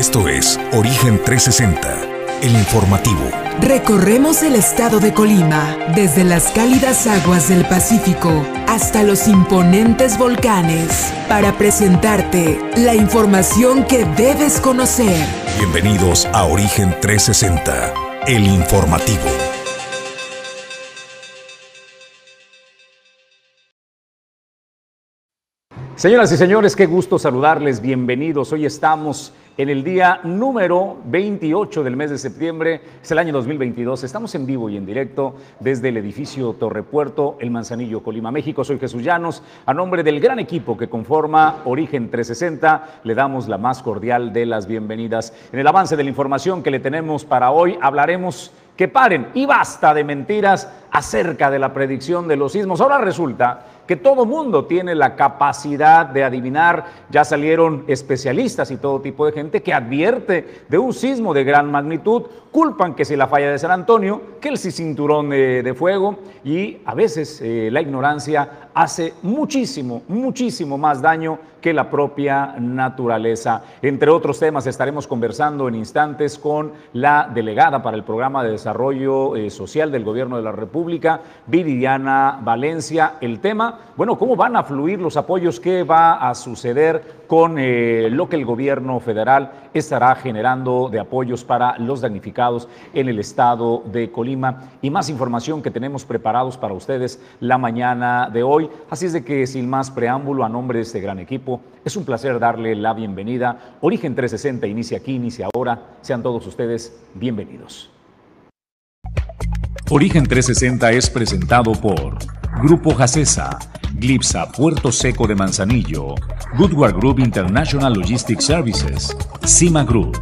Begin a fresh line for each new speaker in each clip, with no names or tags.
Esto es Origen 360, el informativo.
Recorremos el estado de Colima, desde las cálidas aguas del Pacífico hasta los imponentes volcanes, para presentarte la información que debes conocer.
Bienvenidos a Origen 360, el informativo.
Señoras y señores, qué gusto saludarles, bienvenidos. Hoy estamos en el día número 28 del mes de septiembre, es el año 2022. Estamos en vivo y en directo desde el edificio Torrepuerto, El Manzanillo, Colima, México. Soy Jesús Llanos. A nombre del gran equipo que conforma Origen 360, le damos la más cordial de las bienvenidas. En el avance de la información que le tenemos para hoy, hablaremos que paren y basta de mentiras acerca de la predicción de los sismos. Ahora resulta que todo mundo tiene la capacidad de adivinar. Ya salieron especialistas y todo tipo de gente que advierte de un sismo de gran magnitud. Culpan que si la falla de San Antonio, que el cinturón de, fuego y a veces eh, la ignorancia hace muchísimo, muchísimo más daño que la propia naturaleza. Entre otros temas estaremos conversando en instantes con la delegada para el programa de desarrollo eh, social del gobierno de la República, Viridiana Valencia. El tema bueno, ¿cómo van a fluir los apoyos? ¿Qué va a suceder con eh, lo que el gobierno federal estará generando de apoyos para los damnificados en el estado de Colima? Y más información que tenemos preparados para ustedes la mañana de hoy. Así es de que sin más preámbulo, a nombre de este gran equipo, es un placer darle la bienvenida. Origen 360 inicia aquí, inicia ahora. Sean todos ustedes bienvenidos.
Origen 360 es presentado por Grupo Jacesa, Glipsa Puerto Seco de Manzanillo, Goodward Group International Logistics Services, Cima Group,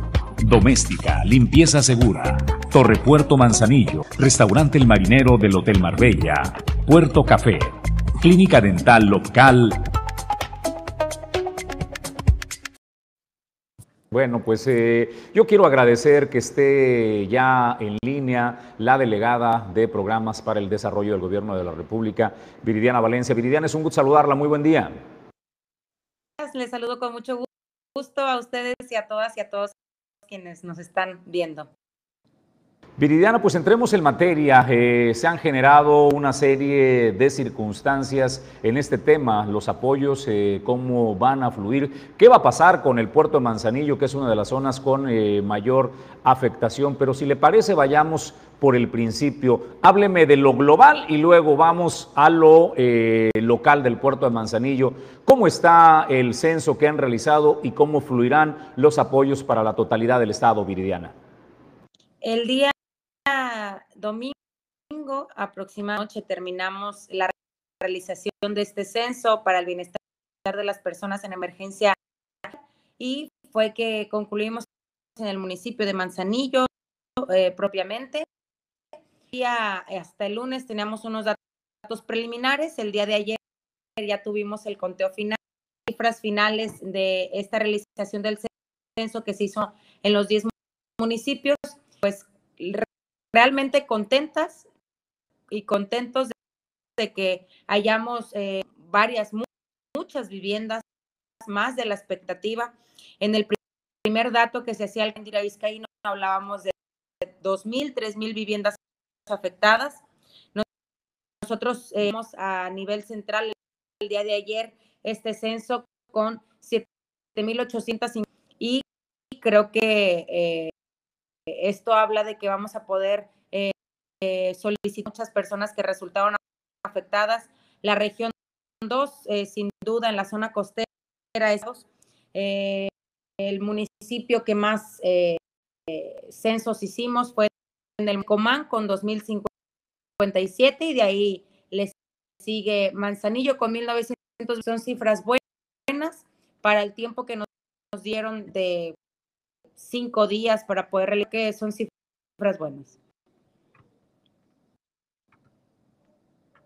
Doméstica, Limpieza Segura, Torre Puerto Manzanillo, Restaurante El Marinero del Hotel Marbella, Puerto Café, Clínica Dental Local,
Bueno, pues eh, yo quiero agradecer que esté ya en línea la delegada de programas para el desarrollo del gobierno de la República, Viridiana Valencia. Viridiana, es un gusto saludarla. Muy buen día.
Les saludo con mucho gusto a ustedes y a todas y a todos quienes nos están viendo.
Viridiana, pues entremos en materia. Eh, se han generado una serie de circunstancias en este tema, los apoyos, eh, cómo van a fluir, qué va a pasar con el puerto de Manzanillo, que es una de las zonas con eh, mayor afectación. Pero si le parece, vayamos por el principio. Hábleme de lo global y luego vamos a lo local del puerto de Manzanillo. ¿Cómo está el censo que han realizado y cómo fluirán los apoyos para la totalidad del Estado, Viridiana?
El día domingo aproximadamente terminamos la realización de este censo para el bienestar de las personas en emergencia y fue que concluimos en el municipio de Manzanillo eh, propiamente. hasta el lunes teníamos unos datos preliminares, el día de ayer ya tuvimos el conteo final, cifras finales de esta realización del censo que se hizo en los 10 municipios, pues realmente contentas y contentos de, que hayamos eh, varias, muchas viviendas más de la expectativa. En el primer dato que se hacía al Indira Vizcaíno hablábamos de 2.000, 3.000 viviendas afectadas. Nosotros eh, a nivel central el día de ayer este censo con 7.800 y creo que eh, esto habla de que vamos a poder eh, eh, solicitar muchas personas que resultaron afectadas. La región 2, eh, sin duda, en la zona costera, es el municipio que más censos hicimos fue en el Comán con 2057 y de ahí les sigue Manzanillo con 1900. Son cifras buenas para el tiempo que nos dieron de cinco días para poder que son cifras buenas.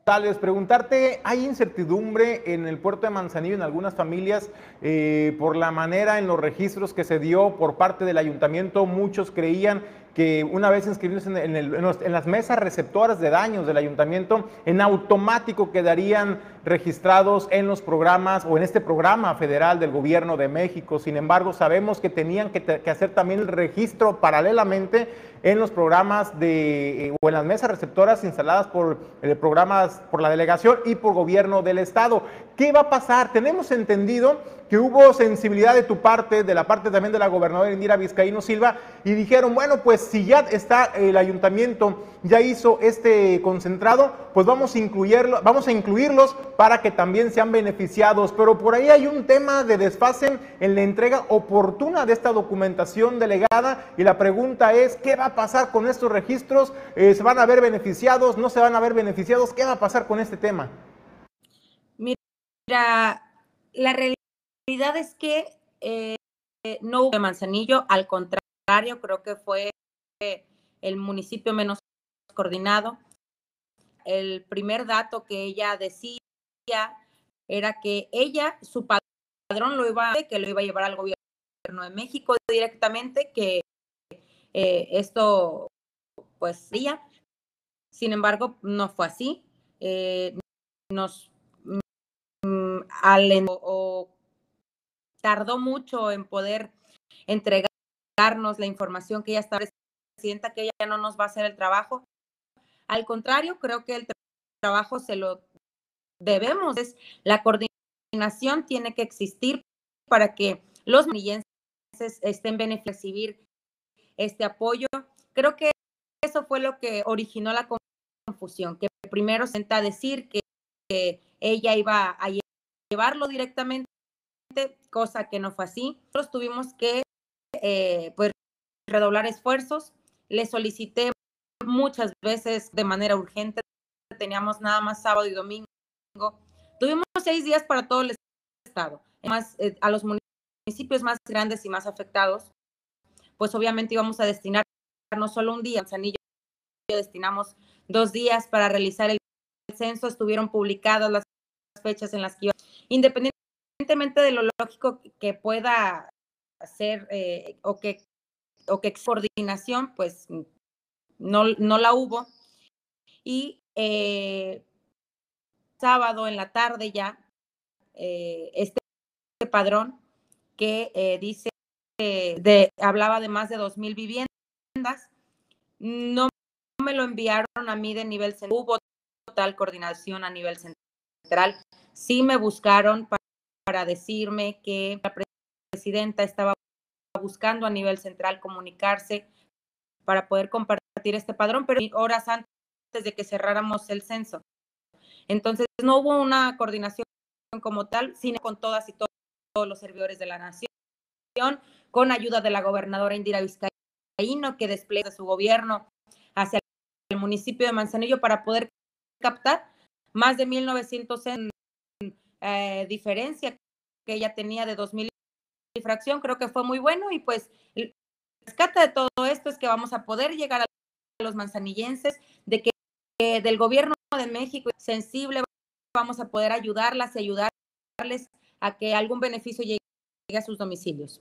Tal vez preguntarte, ¿hay incertidumbre en el puerto de Manzanillo en algunas familias eh, por la manera en los registros que se dio por parte del ayuntamiento? Muchos creían que una vez inscribidos en, las mesas receptoras de daños del ayuntamiento, en automático quedarían registrados en los programas o en este programa federal del gobierno de México. Sin embargo, sabemos que tenían que, que hacer también el registro paralelamente en los programas de, eh, o en las mesas receptoras instaladas por eh, programas por la delegación y por gobierno del estado. ¿Qué va a pasar? Tenemos entendido que hubo sensibilidad de tu parte, de la parte también de la gobernadora Indira Vizcaíno Silva, y dijeron, bueno, pues si ya está el ayuntamiento, ya hizo este concentrado, pues vamos a incluirlo, vamos a incluirlos para que también sean beneficiados. Pero por ahí hay un tema de desfase en la entrega oportuna de esta documentación delegada, y la pregunta es, ¿qué va a pasar con estos registros? Eh, ¿Se van a ver beneficiados? ¿No se van a ver beneficiados? ¿Qué va a pasar con este tema?
Mira, la realidad es que eh, no hubo Manzanillo, al contrario, creo que fue el municipio menos coordinado. El primer dato que ella decía era que ella, su padrón lo iba que lo iba a llevar al gobierno de México directamente, que eh, esto pues sería. Sin embargo, no fue así. Eh, nos mm, o, tardó mucho en poder entregarnos la información que ella estaba presidenta, que ella no nos va a hacer el trabajo. Al contrario, creo que el trabajo se lo debemos. Es, la coordinación tiene que existir para que los manillenses estén beneficiando recibir este apoyo. Creo que eso fue lo que originó la confusión, que primero se a decir que, ella iba a llevarlo directamente, cosa que no fue así. Nosotros tuvimos que eh, pues, redoblar esfuerzos. Le solicité muchas veces de manera urgente. Teníamos nada más sábado y domingo. Tuvimos seis días para todo el estado. Además, eh, a los municipios más grandes y más afectados, pues obviamente íbamos a destinar no solo un día, en Sanillo destinamos dos días para realizar el censo, estuvieron publicadas las fechas en las que iba, independientemente de lo lógico que pueda hacer eh, o que o que coordinación, pues no, no la hubo. Y eh, sábado en la tarde ya, eh, este padrón que dice de, hablaba de más de dos mil viviendas. No me lo enviaron a mí de nivel central. Hubo total coordinación a nivel central. Sí me buscaron para, decirme que la presidenta estaba buscando a nivel central comunicarse para poder compartir este padrón, pero horas antes de que cerráramos el censo. Entonces, no hubo una coordinación como tal, sino con todas y todos los servidores de la nación con ayuda de la gobernadora Indira Vizcaíno, que despliega su gobierno hacia el municipio de Manzanillo para poder captar más de 1.900 en eh, diferencia que ella tenía de 2.000 y fracción. Creo que fue muy bueno y pues el rescate de todo esto es que vamos a poder llegar a los manzanillenses, de que del gobierno de México sensible vamos a poder ayudarlas y ayudarles a que algún beneficio llegue a sus domicilios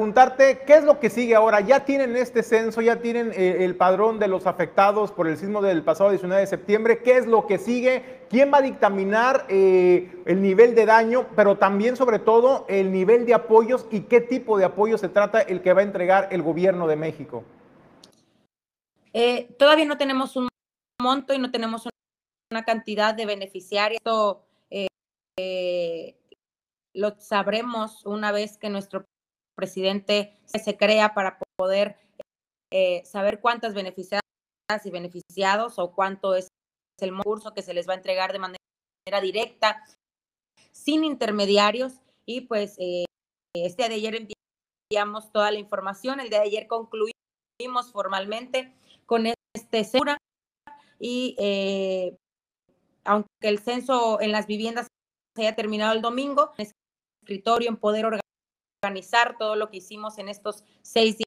preguntarte qué es lo que sigue ahora. Ya tienen este censo, ya tienen eh, el padrón de los afectados por el sismo del pasado 19 de septiembre. ¿Qué es lo que sigue? ¿Quién va a dictaminar eh, el nivel de daño, pero también sobre todo el nivel de apoyos y qué tipo de apoyo se trata el que va a entregar el gobierno de México?
Eh, todavía no tenemos un monto y no tenemos una cantidad de beneficiarios. Esto lo sabremos una vez que nuestro presidente se crea para poder eh, saber cuántas beneficiadas y beneficiados o cuánto es el curso que se les va a entregar de manera directa, sin intermediarios. Y pues eh, este día de ayer enviamos toda la información, el día de ayer concluimos formalmente con este segura y eh, aunque el censo en las viviendas se haya terminado el domingo, el escritorio en poder organizar todo lo que hicimos en estos seis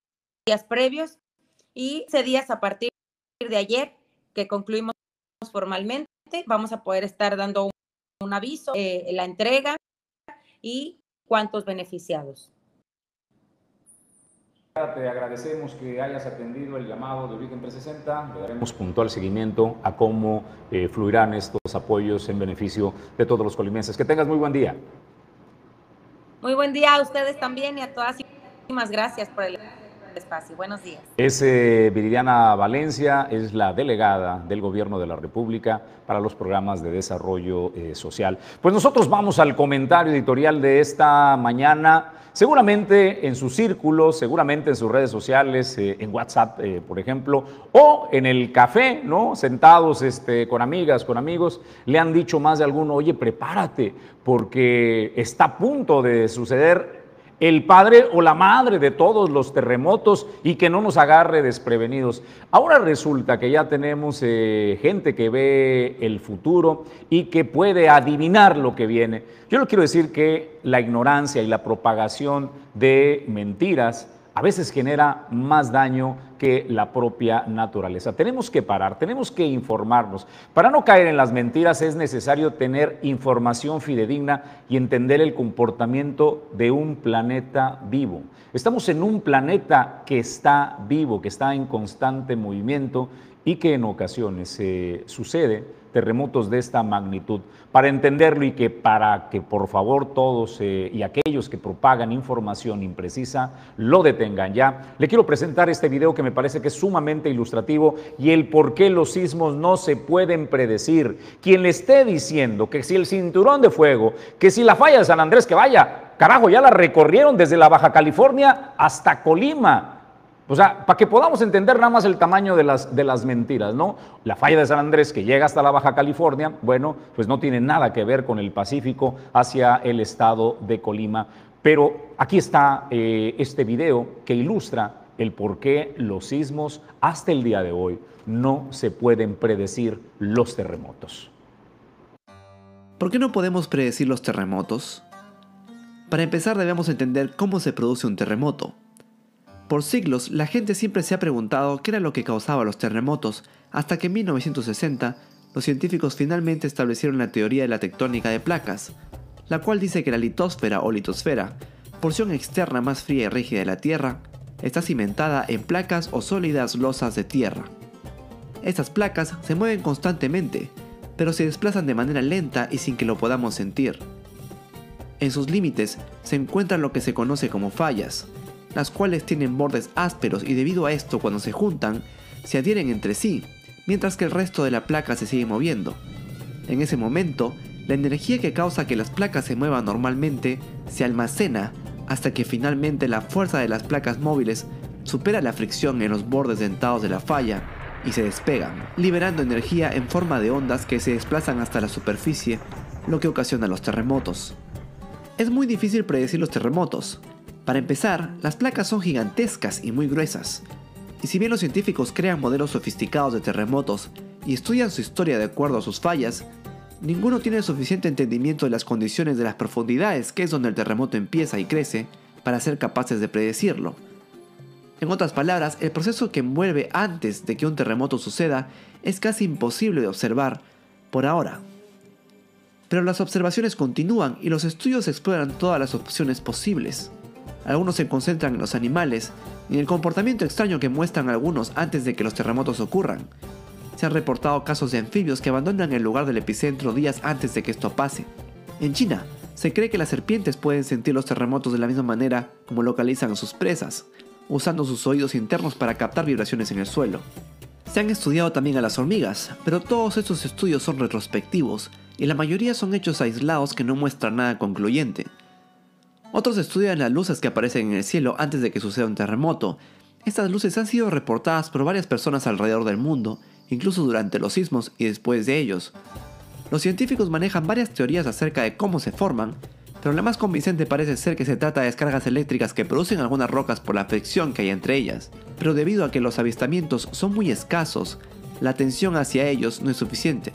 días previos y ese días a partir de ayer que concluimos formalmente, vamos a poder estar dando un, aviso, eh, la entrega y cuántos beneficiados.
te agradecemos que hayas atendido el llamado de Origen 360. Le daremos puntual seguimiento a cómo eh, fluirán estos apoyos en beneficio de todos los colimenses. Que tengas muy buen día.
Muy buen día a ustedes también y a todas. Muchísimas gracias por el espacio. Buenos días.
Es eh, Viridiana Valencia, es la delegada del Gobierno de la República para los programas de desarrollo eh, social. Pues nosotros vamos al comentario editorial de esta mañana. Seguramente en sus círculos, seguramente en sus redes sociales, eh, en WhatsApp, por ejemplo, o en el café, ¿no? Sentados este, con amigas, con amigos, le han dicho más de alguno, oye, prepárate, porque está a punto de suceder el padre o la madre de todos los terremotos y que no nos agarre desprevenidos. Ahora resulta que ya tenemos eh, gente que ve el futuro y que puede adivinar lo que viene. Yo no quiero decir que la ignorancia y la propagación de mentiras a veces genera más daño que la propia naturaleza. Tenemos que parar, tenemos que informarnos. Para no caer en las mentiras es necesario tener información fidedigna y entender el comportamiento de un planeta vivo. Estamos en un planeta que está vivo, que está en constante movimiento y que en ocasiones se sucede terremotos de esta magnitud. Para entenderlo y que para que por favor todos eh, y aquellos que propagan información imprecisa lo detengan ya, le quiero presentar este video que me parece que es sumamente ilustrativo y el por qué los sismos no se pueden predecir. Quien le esté diciendo que si el cinturón de fuego, que si la falla de San Andrés, que vaya, carajo, ya la recorrieron desde la Baja California hasta Colima o sea, para que podamos entender nada más el tamaño de las, de las mentiras, ¿no? La falla de San Andrés que llega hasta la Baja California, bueno, pues no tiene nada que ver con el Pacífico hacia el estado de Colima. Pero aquí está eh, este video que ilustra el por qué los sismos hasta el día de hoy no se pueden predecir los terremotos.
¿Por qué no podemos predecir los terremotos? Para empezar debemos entender cómo se produce un terremoto. Por siglos, la gente siempre se ha preguntado qué era lo que causaba los terremotos, hasta que en 1960 los científicos finalmente establecieron la teoría de la tectónica de placas, la cual dice que la litosfera o litosfera, porción externa más fría y rígida de la Tierra, está cimentada en placas o sólidas losas de tierra. Estas placas se mueven constantemente, pero se desplazan de manera lenta y sin que lo podamos sentir. En sus límites se encuentran lo que se conoce como fallas, las cuales tienen bordes ásperos y debido a esto cuando se juntan, se adhieren entre sí, mientras que el resto de la placa se sigue moviendo. En ese momento, la energía que causa que las placas se muevan normalmente se almacena hasta que finalmente la fuerza de las placas móviles supera la fricción en los bordes dentados de la falla y se despegan, liberando energía en forma de ondas que se desplazan hasta la superficie, lo que ocasiona los terremotos. Es muy difícil predecir los terremotos, para empezar, las placas son gigantescas y muy gruesas. Y si bien los científicos crean modelos sofisticados de terremotos y estudian su historia de acuerdo a sus fallas, ninguno tiene suficiente entendimiento de las condiciones de las profundidades, que es donde el terremoto empieza y crece, para ser capaces de predecirlo. En otras palabras, el proceso que envuelve antes de que un terremoto suceda es casi imposible de observar por ahora. Pero las observaciones continúan y los estudios exploran todas las opciones posibles. Algunos se concentran en los animales y en el comportamiento extraño que muestran algunos antes de que los terremotos ocurran. Se han reportado casos de anfibios que abandonan el lugar del epicentro días antes de que esto pase. En China, se cree que las serpientes pueden sentir los terremotos de la misma manera como localizan a sus presas, usando sus oídos internos para captar vibraciones en el suelo. Se han estudiado también a las hormigas, pero todos estos estudios son retrospectivos y la mayoría son hechos aislados que no muestran nada concluyente. Otros estudian las luces que aparecen en el cielo antes de que suceda un terremoto. Estas luces han sido reportadas por varias personas alrededor del mundo, incluso durante los sismos y después de ellos. Los científicos manejan varias teorías acerca de cómo se forman, pero la más convincente parece ser que se trata de descargas eléctricas que producen algunas rocas por la fricción que hay entre ellas. Pero debido a que los avistamientos son muy escasos, la atención hacia ellos no es suficiente.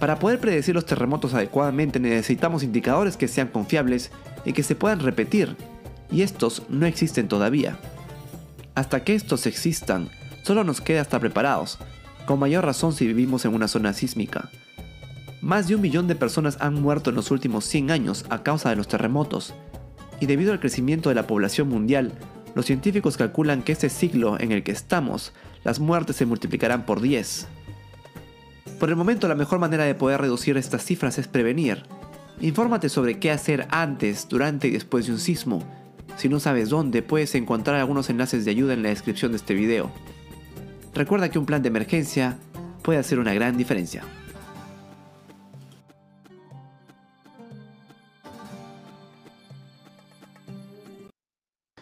Para poder predecir los terremotos adecuadamente necesitamos indicadores que sean confiables y que se puedan repetir, y estos no existen todavía. Hasta que estos existan, solo nos queda estar preparados, con mayor razón si vivimos en una zona sísmica. Más de un millón de personas han muerto en los últimos 100 años a causa de los terremotos, y debido al crecimiento de la población mundial, los científicos calculan que este siglo en el que estamos, las muertes se multiplicarán por 10. Por el momento la mejor manera de poder reducir estas cifras es prevenir. Infórmate sobre qué hacer antes, durante y después de un sismo. Si no sabes dónde, puedes encontrar algunos enlaces de ayuda en la descripción de este video. Recuerda que un plan de emergencia puede hacer una gran diferencia.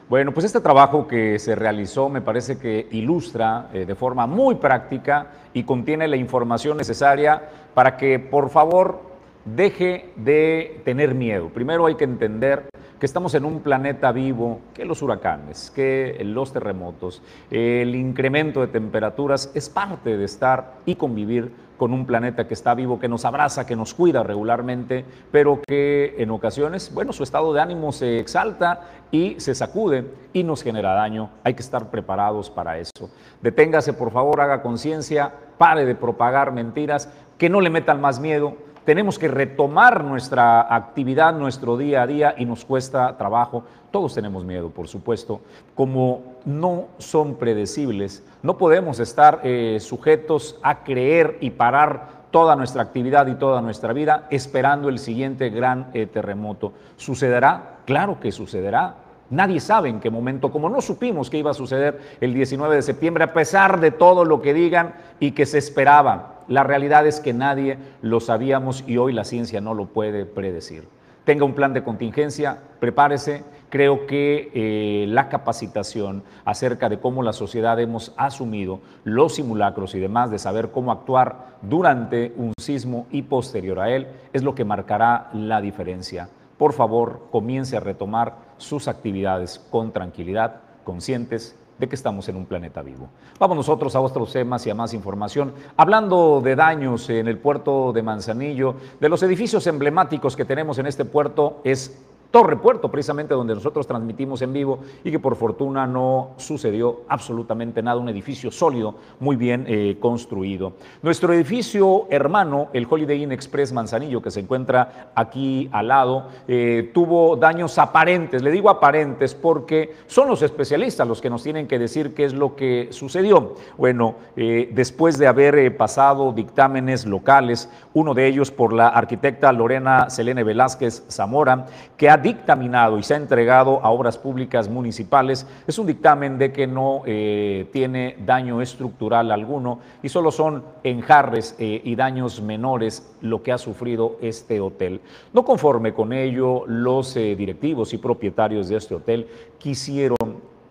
Bueno, pues este trabajo que se realizó me parece que ilustra eh, de forma muy práctica y contiene la información necesaria para que por favor deje de tener miedo. Primero hay que entender que estamos en un planeta vivo, que los huracanes, que los terremotos, el incremento de temperaturas es parte de estar y convivir con un planeta que está vivo, que nos abraza, que nos cuida regularmente, pero que en ocasiones, bueno, su estado de ánimo se exalta y se sacude y nos genera daño. Hay que estar preparados para eso. Deténgase, por favor, haga conciencia, pare de propagar mentiras, que no le metan más miedo, tenemos que retomar nuestra actividad, nuestro día a día y nos cuesta trabajo. Todos tenemos miedo, por supuesto. Como no son predecibles, no podemos estar eh, sujetos a creer y parar toda nuestra actividad y toda nuestra vida esperando el siguiente gran eh, terremoto. ¿Sucederá? Claro que sucederá. Nadie sabe en qué momento, como no supimos que iba a suceder el 19 de septiembre, a pesar de todo lo que digan y que se esperaba. La realidad es que nadie lo sabíamos y hoy la ciencia no lo puede predecir. Tenga un plan de contingencia, prepárese. Creo que eh, la capacitación acerca de cómo la sociedad hemos asumido los simulacros y demás, de saber cómo actuar durante un sismo y posterior a él, es lo que marcará la diferencia. Por favor, comience a retomar sus actividades con tranquilidad, conscientes de que estamos en un planeta vivo. Vamos nosotros a otros temas y a más información. Hablando de daños en el puerto de Manzanillo, de los edificios emblemáticos que tenemos en este puerto, es Torre Puerto, precisamente donde nosotros transmitimos en vivo y que por fortuna no sucedió absolutamente nada, un edificio sólido, muy bien eh, construido. Nuestro edificio hermano, el Holiday Inn Express Manzanillo, que se encuentra aquí al lado, eh, tuvo daños aparentes. Le digo aparentes porque son los especialistas los que nos tienen que decir qué es lo que sucedió. Bueno, eh, después de haber pasado dictámenes locales, uno de ellos por la arquitecta Lorena Selene Velázquez Zamora, que ha dictaminado y se ha entregado a obras públicas municipales es un dictamen de que no eh, tiene daño estructural alguno y solo son enjarres eh, y daños menores lo que ha sufrido este hotel. No conforme con ello, los eh, directivos y propietarios de este hotel quisieron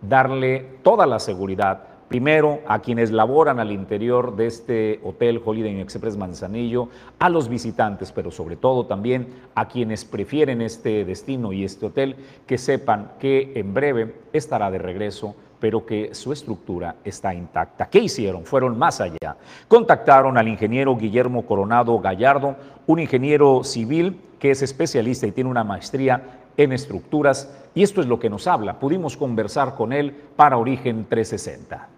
darle toda la seguridad Primero, a quienes laboran al interior de este hotel Holiday Inn Express Manzanillo, a los visitantes, pero sobre todo también a quienes prefieren este destino y este hotel, que sepan que en breve estará de regreso pero que su estructura está intacta. ¿Qué hicieron? Fueron más allá. Contactaron al ingeniero Guillermo Coronado Gallardo, un ingeniero civil que es especialista y tiene una maestría en estructuras, y esto es lo que nos habla. Pudimos conversar con él para Origen 360.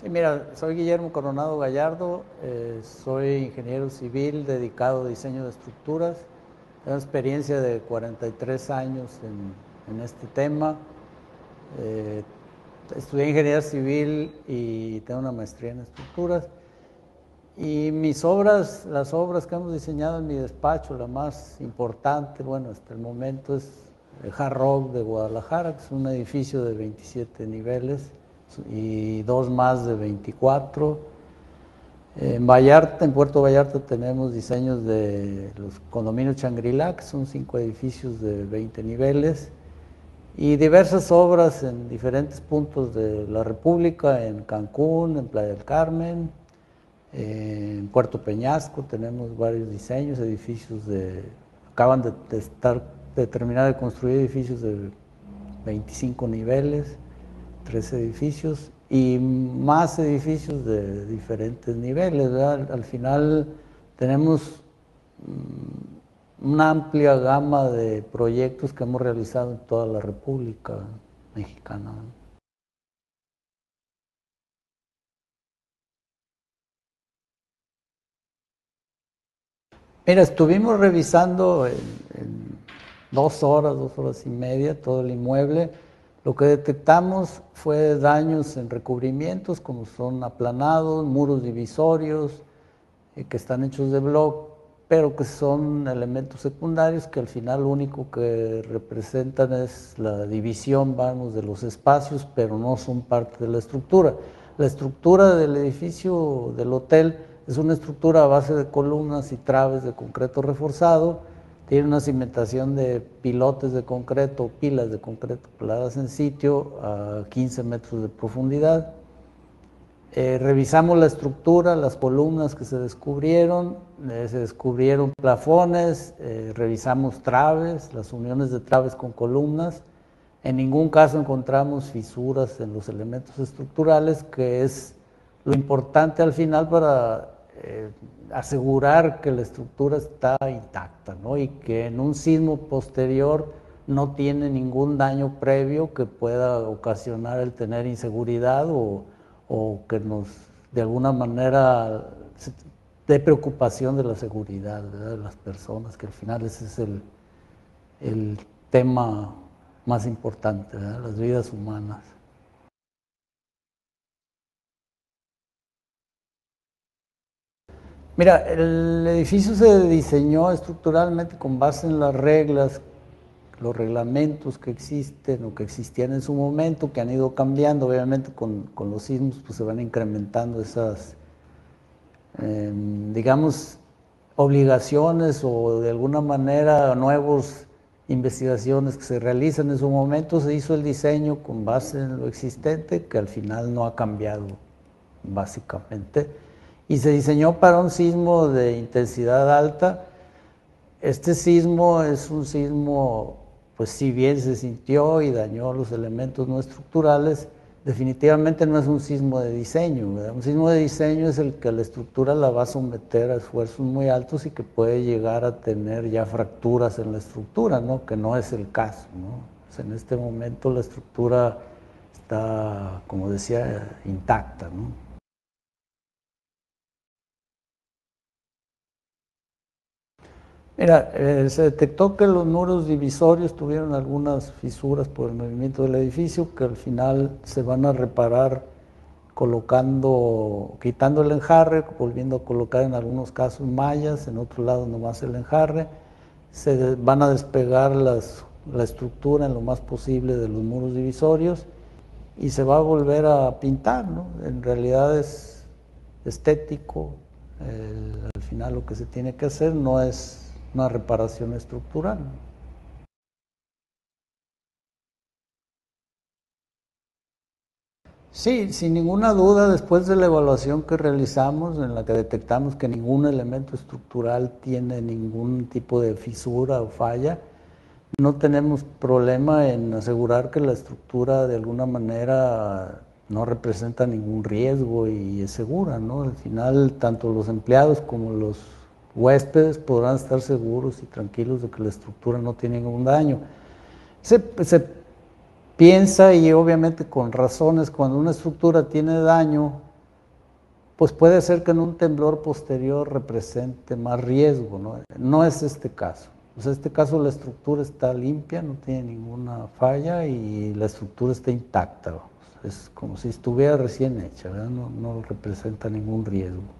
Sí, mira, soy Guillermo Coronado Gallardo, eh, soy ingeniero civil dedicado a diseño de estructuras, tengo experiencia de 43 años en, este tema, eh, estudié ingeniería civil y tengo una maestría en estructuras. Y mis obras, las obras que hemos diseñado en mi despacho, la más importante, bueno, hasta el momento es el Hard Rock de Guadalajara, que es un edificio de 27 niveles y dos más de 24. En Vallarta, en Puerto Vallarta tenemos diseños de los condominios Changrila, que son cinco edificios de 20 niveles, y diversas obras en diferentes puntos de la República, en Cancún, en Playa del Carmen, en Puerto Peñasco tenemos varios diseños, edificios de, acaban de, estar, de terminar de construir edificios de 25 niveles tres edificios y más edificios de diferentes niveles. Al final tenemos mm, una amplia gama de proyectos que hemos realizado en toda la República Mexicana. Mira, estuvimos revisando en dos horas, dos horas y media, todo el inmueble. Lo que detectamos fue daños en recubrimientos, como son aplanados, muros divisorios, eh, que están hechos de bloc, pero que son elementos secundarios que al final lo único que representan es la división, vamos, de los espacios, pero no son parte de la estructura. La estructura del edificio del hotel es una estructura a base de columnas y traves de concreto reforzado, tiene una cimentación de pilotes de concreto, pilas de concreto peladas en sitio a 15 metros de profundidad. Eh, revisamos la estructura, las columnas que se descubrieron, eh, se descubrieron plafones, eh, revisamos traves, las uniones de traves con columnas. En ningún caso encontramos fisuras en los elementos estructurales, que es lo importante al final para eh, asegurar que la estructura está intacta ¿no? y que en un sismo posterior no tiene ningún daño previo que pueda ocasionar el tener inseguridad o, o que nos de alguna manera dé preocupación de la seguridad de las personas, que al final ese es el, el tema más importante, las vidas humanas. Mira, el edificio se diseñó estructuralmente con base en las reglas, los reglamentos que existen o que existían en su momento, que han ido cambiando, obviamente con, los sismos pues se van incrementando esas, em, digamos, obligaciones o de alguna manera nuevos investigaciones que se realizan en su momento, se hizo el diseño con base en lo existente, que al final no ha cambiado básicamente, y se diseñó para un sismo de intensidad alta. Este sismo es un sismo, pues si bien se sintió y dañó los elementos no estructurales, definitivamente no es un sismo de diseño. Un sismo de diseño es el que la estructura la va a someter a esfuerzos muy altos y que puede llegar a tener ya fracturas en la estructura, ¿no? que no es el caso. ¿no? en este momento la estructura está, como decía, intacta. ¿no? Mira, eh, se detectó que los muros divisorios tuvieron algunas fisuras por el movimiento del edificio que al final se van a reparar colocando, quitando el enjarre, volviendo a colocar en algunos casos mallas, en otro lado nomás el enjarre. Se van a despegar la estructura en lo más posible de los muros divisorios y se va a volver a pintar, ¿no? En realidad es estético, al final lo que se tiene que hacer no es una reparación estructural. Sí, sin ninguna duda, después de la evaluación que realizamos, en la que detectamos que ningún elemento estructural tiene ningún tipo de fisura o falla, no tenemos problema en asegurar que la estructura de alguna manera no representa ningún riesgo y es segura, ¿no? Al final, tanto los empleados como los huéspedes podrán estar seguros y tranquilos de que la estructura no tiene ningún daño. Se, piensa, y obviamente con razones, cuando una estructura tiene daño, pues puede ser que en un temblor posterior represente más riesgo, ¿no? No es este caso. En este caso la estructura está limpia, no tiene ninguna falla y la estructura está intacta. Es como si estuviera recién hecha, no representa ningún riesgo.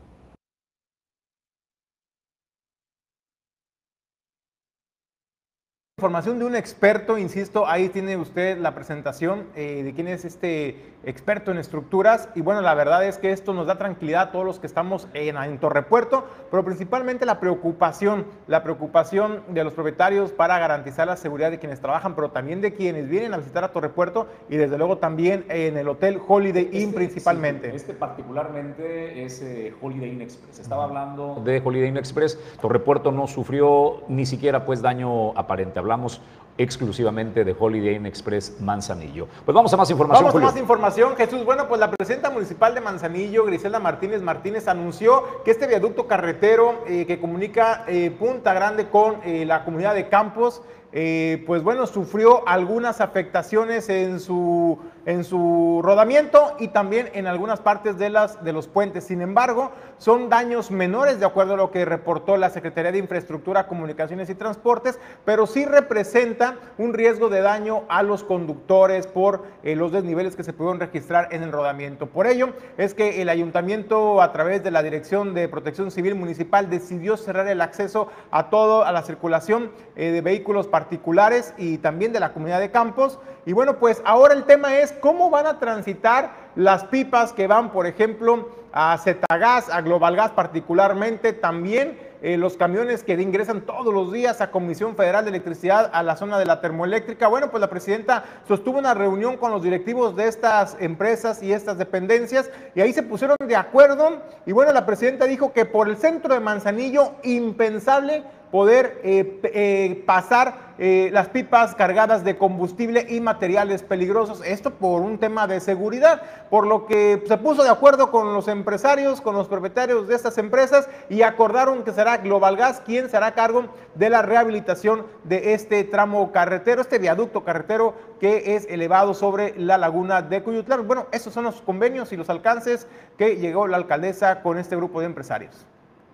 Información de un experto, insisto, ahí tiene usted la presentación eh, de quién es este experto en estructuras. Y bueno, la verdad es que esto nos da tranquilidad a todos los que estamos en, en Torrepuerto, pero principalmente la preocupación, la preocupación de los propietarios para garantizar la seguridad de quienes trabajan, pero también de quienes vienen a visitar a Torrepuerto y desde luego también en el Hotel Holiday Inn este, principalmente.
este particularmente es eh, Holiday Inn Express. Estaba hablando de Holiday Inn Express. Torrepuerto no sufrió ni siquiera pues daño aparente hablamos exclusivamente de Holiday Inn Express Manzanillo. Pues vamos a más información.
Vamos a más información, Jesús. Bueno, pues la presidenta municipal de Manzanillo, Griselda Martínez Martínez, anunció que este viaducto carretero eh, que comunica eh, Punta Grande con eh, la comunidad de Campos eh, pues bueno, sufrió algunas afectaciones en su, en su rodamiento y también en algunas partes de, las, de los puentes. Sin embargo, son daños menores de acuerdo a lo que reportó la Secretaría de Infraestructura, Comunicaciones y Transportes, pero sí representa un riesgo de daño a los conductores por eh, los desniveles que se pudieron registrar en el rodamiento. Por ello es que el ayuntamiento a través de la Dirección de Protección Civil Municipal decidió cerrar el acceso a todo, a la circulación eh, de vehículos particulares y también de la comunidad de Campos. Y bueno, pues ahora el tema es cómo van a transitar las pipas que van, por ejemplo, a Zetagas, a Globalgas particularmente, también eh, los camiones que ingresan todos los días a Comisión Federal de Electricidad a la zona de la termoeléctrica. Bueno, pues la presidenta sostuvo una reunión con los directivos de estas empresas y estas dependencias y ahí se pusieron de acuerdo y bueno, la presidenta dijo que por el centro de Manzanillo, impensable poder eh, eh, pasar eh, las pipas cargadas de combustible y materiales peligrosos. Esto por un tema de seguridad, por lo que se puso de acuerdo con los empresarios, con los propietarios de estas empresas y acordaron que será Global Gas quien se hará cargo de la rehabilitación de este tramo carretero, este viaducto carretero que es elevado sobre la laguna de Cuyutlán. Bueno, esos son los convenios y los alcances que llegó la alcaldesa con este grupo de empresarios.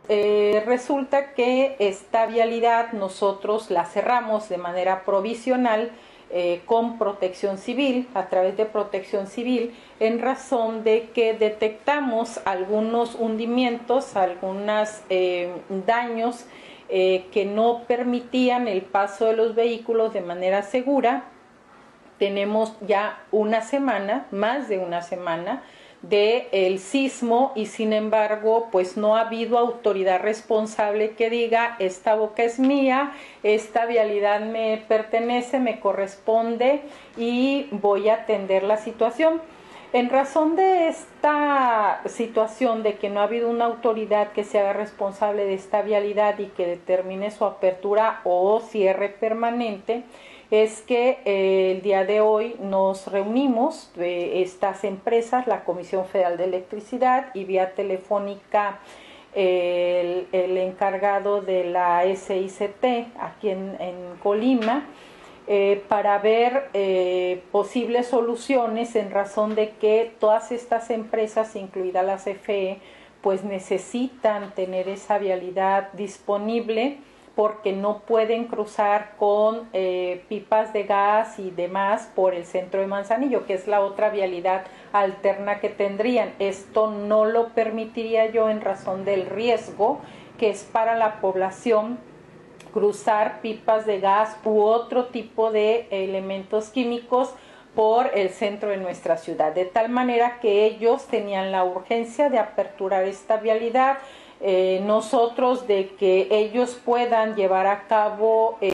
Eh, resulta que esta vialidad nosotros la cerramos de manera provisional eh, con protección civil, a través de protección civil, en razón de que detectamos algunos hundimientos, algunos eh, daños que no permitían el paso de los vehículos de manera segura. Tenemos ya una semana, más de una semana, de el sismo y sin embargo pues no ha habido autoridad responsable que diga esta boca es mía, esta vialidad me pertenece, me corresponde y voy a atender la situación. En razón de esta situación de que no ha habido una autoridad que se haga responsable de esta vialidad y que determine su apertura o cierre permanente, es que eh, el día de hoy nos reunimos de estas empresas, la Comisión Federal de Electricidad y vía telefónica el, encargado de la SICT aquí en, Colima, eh, para ver eh, posibles soluciones en razón de que todas estas empresas, incluida la CFE, pues necesitan tener esa vialidad disponible porque no pueden cruzar con eh, pipas de gas y demás por el centro de Manzanillo, que es la otra vialidad alterna que tendrían. Esto no lo permitiría yo en razón del riesgo que es para la población cruzar pipas de gas u otro tipo de elementos químicos por el centro de nuestra ciudad, de tal manera que ellos tenían la urgencia de aperturar esta vialidad, eh, nosotros de que ellos puedan llevar a cabo eh,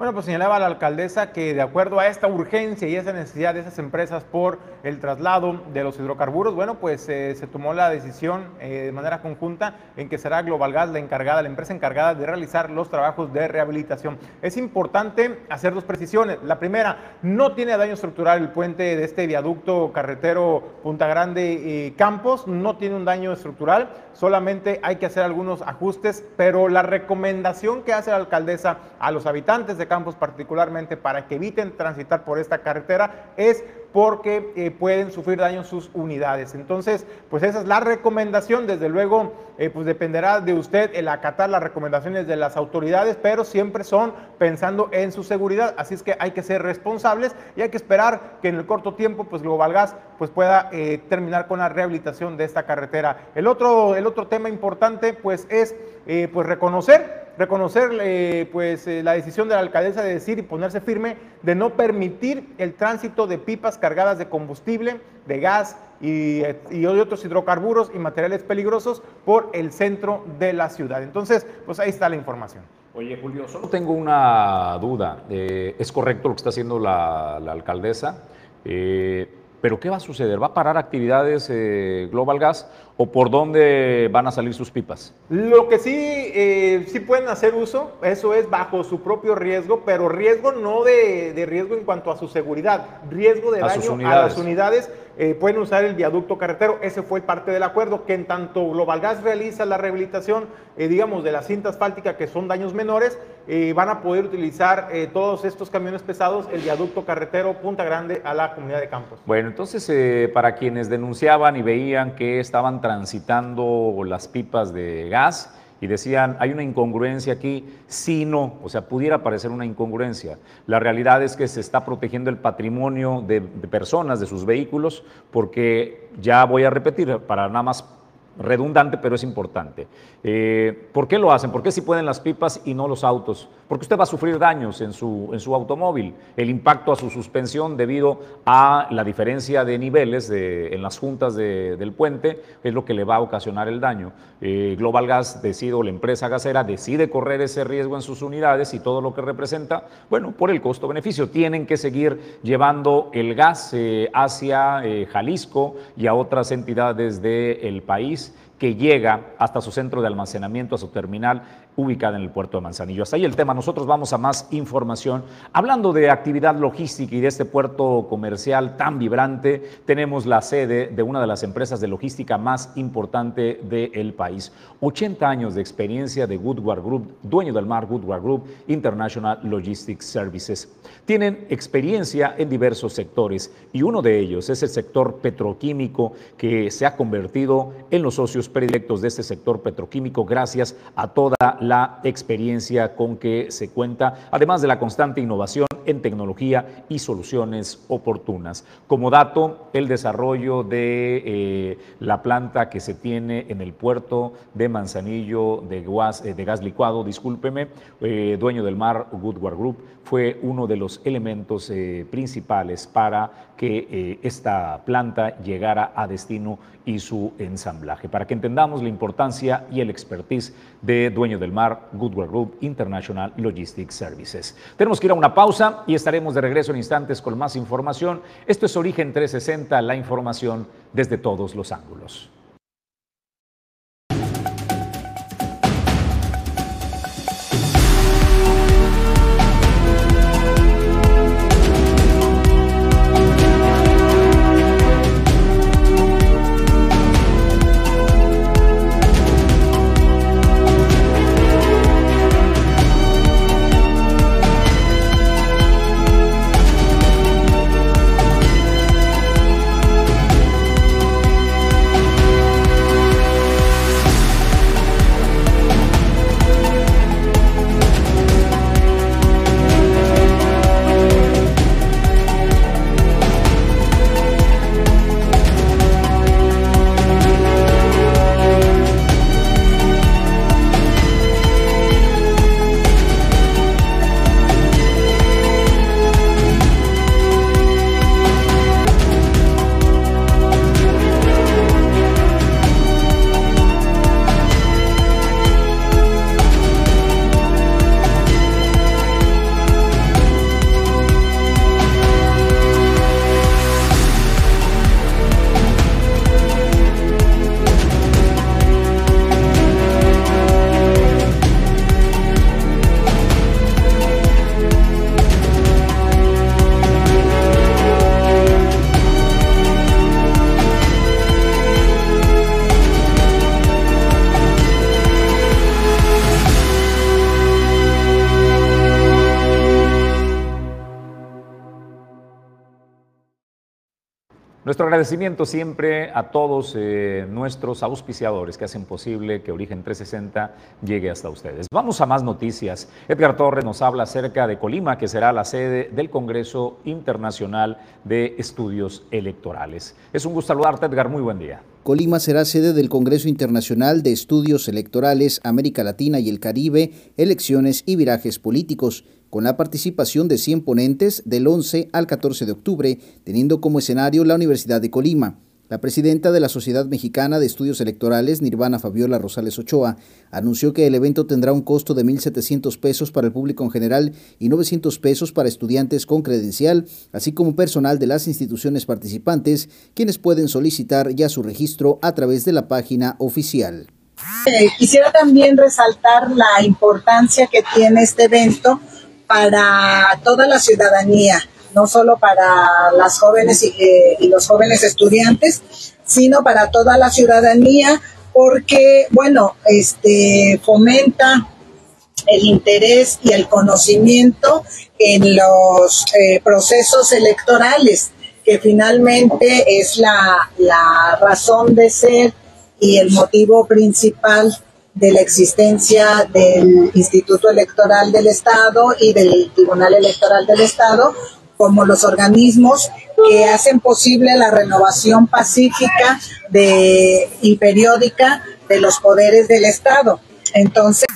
bueno, pues señalaba la alcaldesa que de acuerdo a esta urgencia y esa necesidad de esas empresas por el traslado de los hidrocarburos, bueno, pues eh, se tomó la decisión eh, de manera conjunta en que será Global Gas la encargada, la empresa encargada de realizar los trabajos de rehabilitación. Es importante hacer dos precisiones. La primera, no tiene daño estructural el puente de este viaducto carretero Punta Grande y Campos, no tiene un daño estructural, solamente hay que hacer algunos ajustes, pero la recomendación que hace la alcaldesa a los habitantes de Campos particularmente para que eviten transitar por esta carretera es porque eh, pueden sufrir daño sus unidades. Entonces, pues esa es la recomendación. Desde luego, eh, pues dependerá de usted el acatar las recomendaciones de las autoridades, pero siempre son pensando en su seguridad. Así es que hay que ser responsables y hay que esperar que en el corto tiempo, pues Global Gas pues pueda eh, terminar con la rehabilitación de esta carretera. El otro, el otro tema importante, pues es pues reconocer reconocer eh, pues, eh, la decisión de la alcaldesa de decir y ponerse firme de no permitir el tránsito de pipas cargadas de combustible, de gas y, eh, y, otros hidrocarburos y materiales peligrosos por el centro de la ciudad. Entonces, pues ahí está la información.
Oye, Julio, solo tengo una duda. ¿Es correcto lo que está haciendo la, alcaldesa? pero ¿qué va a suceder? ¿Va a parar actividades Global Gas o por dónde van a salir sus pipas?
Lo que sí, eh, sí pueden hacer uso, eso es bajo su propio riesgo, pero riesgo no de, de riesgo en cuanto a su seguridad, riesgo de
A
daño a las unidades. Eh, pueden usar el viaducto carretero, ese fue parte del acuerdo, que en tanto Global Gas realiza la rehabilitación, eh, digamos, de la cinta asfáltica, que son daños menores, eh, van a poder utilizar todos estos camiones pesados, el viaducto carretero Punta Grande a la comunidad de Campos.
Bueno, entonces para quienes denunciaban y veían que estaban transitando las pipas de gas y decían, hay una incongruencia aquí, sí, no, o sea, pudiera parecer una incongruencia. La realidad es que se está protegiendo el patrimonio de, de personas, de sus vehículos, porque ya voy a repetir, para nada más redundante, pero es importante. Eh, ¿Por qué lo hacen? ¿Por qué si pueden las pipas y no los autos? Porque usted va a sufrir daños en su, en su automóvil, el impacto a su suspensión debido a la diferencia de niveles en las juntas de- del puente es lo que le va a ocasionar el daño. Eh, Global Gas decide, o la empresa gasera decide correr ese riesgo en sus unidades y todo lo que representa, bueno, por el costo-beneficio. Tienen que seguir llevando el gas eh, hacia Jalisco y a otras entidades del país que llega hasta su centro de almacenamiento, a su terminal ubicada en el puerto de Manzanillo. Hasta ahí el tema. Nosotros vamos a más información. Hablando de actividad logística y de este puerto comercial tan vibrante, tenemos la sede de una de las empresas de logística más importante del país. 80 años de experiencia de Goodward Group, dueño del mar Goodward Group International Logistics Services. Tienen experiencia en diversos sectores y uno de ellos es el sector petroquímico que se ha convertido en los socios predilectos de este sector petroquímico gracias a toda la experiencia con que se cuenta, además de la constante innovación en tecnología y soluciones oportunas. Como dato, el desarrollo de eh, la planta que se tiene en el puerto de Manzanillo de gas, eh, gas licuado, discúlpeme, eh, dueño del mar Goodward Group, fue uno de los elementos principales para que eh, esta planta llegara a destino y su ensamblaje. Para que entendamos la importancia y el expertise de dueño del mar Goodward Group International Logistics Services. Tenemos que ir a una pausa y estaremos de regreso en instantes con más información. Esto es Origen 360, la información desde todos los ángulos. Agradecimiento siempre a todos eh, nuestros auspiciadores que hacen posible que Origen 360 llegue hasta ustedes. Vamos a más noticias. Edgar Torres nos habla acerca de Colima, que será la sede del Congreso Internacional de Estudios Electorales. Es un gusto saludarte, Edgar. Muy buen día.
Colima será sede del Congreso Internacional de Estudios Electorales América Latina y el Caribe, Elecciones y Virajes Políticos, con la participación de 100 ponentes del 11 al 14 de octubre, teniendo como escenario la Universidad de Colima. La presidenta de la Sociedad Mexicana de Estudios Electorales, Nirvana Fabiola Rosales Ochoa, anunció que el evento tendrá un costo de 1.700 pesos para el público en general y 900 pesos para estudiantes con credencial, así como personal de las instituciones participantes, quienes pueden solicitar ya su registro a través de la página oficial.
Eh, quisiera también resaltar la importancia que tiene este evento para toda la ciudadanía no solo para las jóvenes y, los jóvenes estudiantes, sino para toda la ciudadanía, porque, bueno, este, fomenta el interés y el conocimiento en los eh, procesos electorales, que finalmente es la razón de ser y el motivo principal de la existencia del Instituto Electoral del Estado y del Tribunal Electoral del Estado, como los organismos que hacen posible la renovación pacífica de, y periódica de los poderes del Estado. Entonces,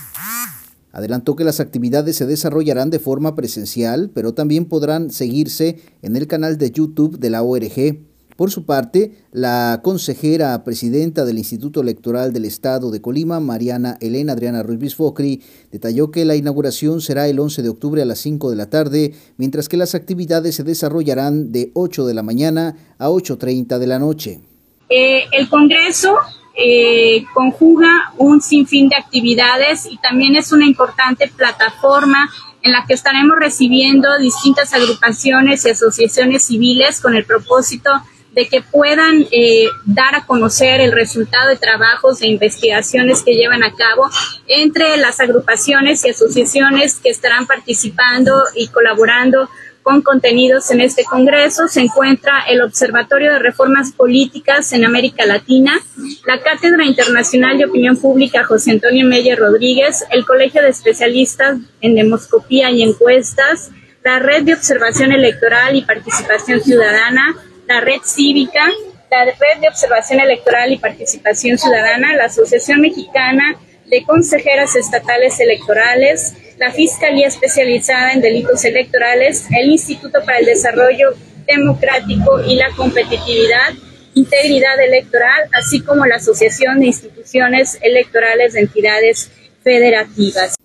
Adelantó que las actividades se desarrollarán de forma presencial, pero también podrán seguirse en el canal de YouTube de la ORG. Por su parte, la consejera presidenta del Instituto Electoral del Estado de Colima, Mariana Elena Adriana Ruiz Bisfocri, detalló que la inauguración será el 11 de octubre a las 5 de la tarde, mientras que las actividades se desarrollarán de 8 de la mañana a 8.30 de la noche.
Eh, el Congreso eh, conjuga un sinfín de actividades y también es una importante plataforma en la que estaremos recibiendo distintas agrupaciones y asociaciones civiles con el propósito de que puedan eh, dar a conocer el resultado de trabajos e investigaciones que llevan a cabo entre las agrupaciones y asociaciones que estarán participando y colaborando con contenidos en este Congreso. Se encuentra el Observatorio de Reformas Políticas en América Latina, la Cátedra Internacional de Opinión Pública José Antonio Meyer Rodríguez, el Colegio de Especialistas en Demoscopía y Encuestas, la Red de Observación Electoral y Participación Ciudadana, la Red Cívica, la Red de Observación Electoral y Participación Ciudadana, la Asociación Mexicana de Consejeras Estatales Electorales, la Fiscalía Especializada en Delitos Electorales, el Instituto para el Desarrollo Democrático y la Competitividad, Integridad Electoral, así como la Asociación de Instituciones Electorales de Entidades Federativas.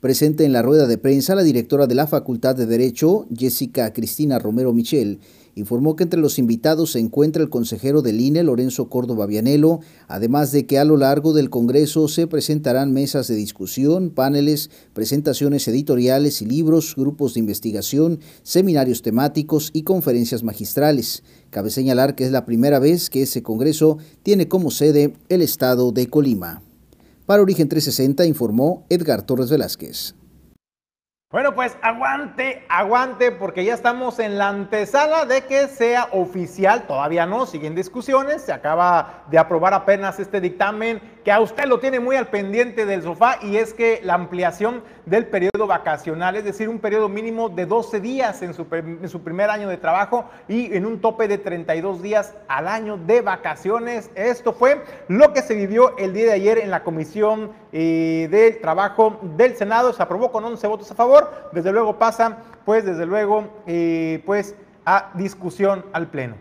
Presente en la rueda de prensa la directora de la Facultad de Derecho, Jessica Cristina Romero Michel, informó que entre los invitados se encuentra el consejero del INE, Lorenzo Córdoba Vianelo, además de que a lo largo del Congreso se presentarán mesas de discusión, paneles, presentaciones editoriales y libros, grupos de investigación, seminarios temáticos y conferencias magistrales. Cabe señalar que es la primera vez que ese Congreso tiene como sede el estado de Colima. Para Origen 360 informó Edgar Torres Velázquez.
Bueno, pues aguante, aguante, porque ya estamos en la antesala de que sea oficial. Todavía no, siguen discusiones. Se acaba de aprobar apenas este dictamen que a usted lo tiene muy al pendiente del sofá y es que la ampliación del periodo vacacional, es decir, un periodo mínimo de 12 días en su, primer año de trabajo y en un tope de 32 días al año de vacaciones. Esto fue lo que se vivió el día de ayer en la Comisión del Trabajo del Senado. Se aprobó con 11 votos a favor. Desde luego pasa, pues, desde luego, eh, pues, a discusión al Pleno.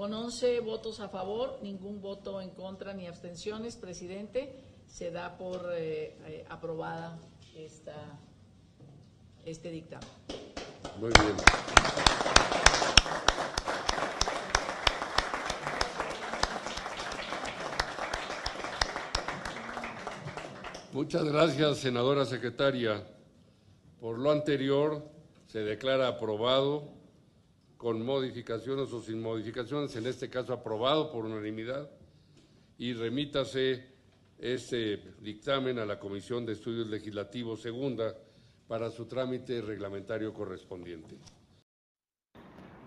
Con 11 votos a favor, ningún voto en contra ni abstenciones, presidente, se da por eh, eh, aprobada esta, este dictamen. Muy bien.
Muchas gracias, senadora secretaria. Por lo anterior, se declara aprobado con modificaciones o sin modificaciones, en este caso aprobado por unanimidad, y remítase este dictamen a la Comisión de Estudios Legislativos Segunda para su trámite reglamentario correspondiente.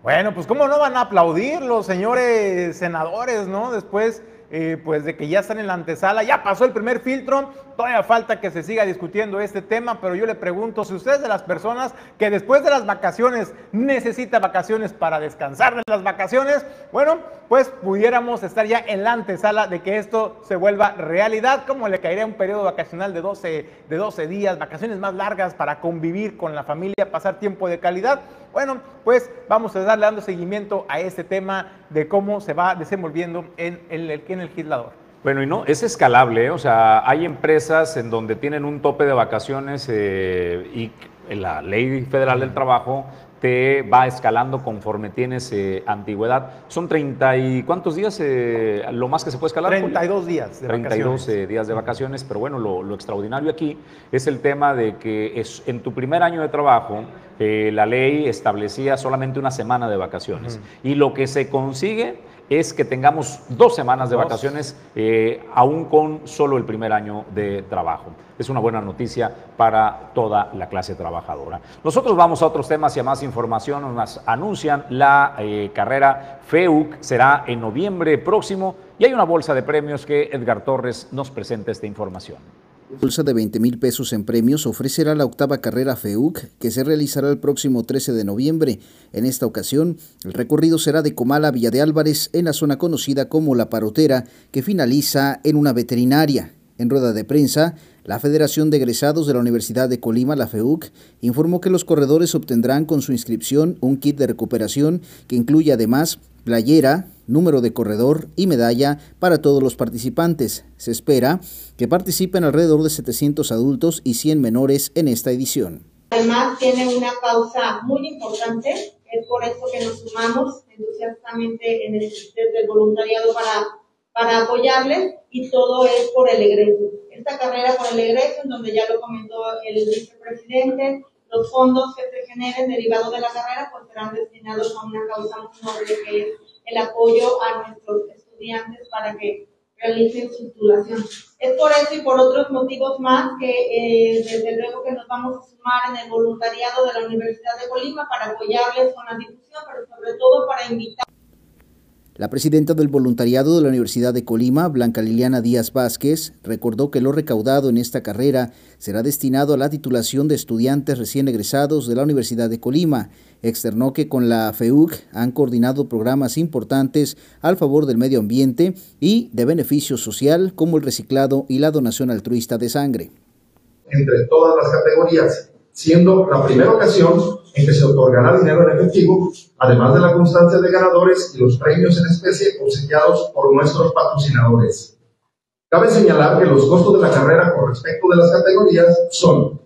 Bueno, pues cómo no van a aplaudir los señores senadores, ¿no? Después eh, pues de que ya están en la antesala, ya pasó el primer filtro, todavía falta que se siga discutiendo este tema, pero yo le pregunto si usted es de las personas que después de las vacaciones necesita vacaciones para descansar de las vacaciones, bueno, pues pudiéramos estar ya en la antesala de que esto se vuelva realidad, como le caería un periodo vacacional de 12, de 12 días, vacaciones más largas para convivir con la familia, pasar tiempo de calidad. Bueno, pues vamos a darle dando seguimiento a este tema de cómo se va desenvolviendo en el, en el legislador.
Bueno, y no, es escalable, ¿eh? o sea, hay empresas en donde tienen un tope de vacaciones eh, y la ley federal del trabajo te va escalando conforme tienes eh, antigüedad. Son 30 y cuántos días eh, lo más que se puede escalar.
32 días
de 32 eh, días de vacaciones, pero bueno, lo, extraordinario aquí es el tema de que es, en tu primer año de trabajo la ley establecía solamente una semana de vacaciones y lo que se consigue es que tengamos dos semanas de vacaciones, eh, aún con solo el primer año de trabajo. Es una buena noticia para toda la clase trabajadora. Nosotros vamos a otros temas y a más información. Nos anuncian la eh, carrera FEUC, será en noviembre próximo y hay una bolsa de premios que Edgar Torres nos presenta esta información.
Bolsa de 20 mil pesos en premios ofrecerá la octava carrera FEUC que se realizará el próximo 13 de noviembre. En esta ocasión, el recorrido será de Comala a Villa de Álvarez en la zona conocida como La Parotera, que finaliza en una veterinaria. En rueda de prensa, la Federación de Egresados de la Universidad de Colima, la FEUC, informó que los corredores obtendrán con su inscripción un kit de recuperación que incluye además playera, número de corredor y medalla para todos los participantes. Se espera que participen alrededor de 700 adultos y 100 menores en esta edición.
Además tiene una causa muy importante, es por eso que nos sumamos entusiastamente en el, desde voluntariado para, para apoyarles y todo es por el egreso. Esta carrera por el egreso, en donde ya lo comentó el vicepresidente, los fondos que se generen derivados de la carrera pues serán destinados a una causa muy noble que es el apoyo a nuestros estudiantes para que realicen su titulación. Es por eso y por otros motivos más que eh, desde luego que nos vamos a sumar en el voluntariado de la Universidad de Colima para apoyarles con la difusión, pero sobre todo para invitar
la presidenta del voluntariado de la Universidad de Colima, Blanca Liliana Díaz Vázquez, recordó que lo recaudado en esta carrera será destinado a la titulación de estudiantes recién egresados de la Universidad de Colima. Externó que con la FEUC han coordinado programas importantes al favor del medio ambiente y de beneficio social como el reciclado y la donación altruista de sangre.
Entre todas las categorías, siendo la primera ocasión en que se otorgará dinero en efectivo, además de la constancia de ganadores y los premios en especie obsequiados por nuestros patrocinadores. Cabe señalar que los costos de la carrera con respecto de las categorías son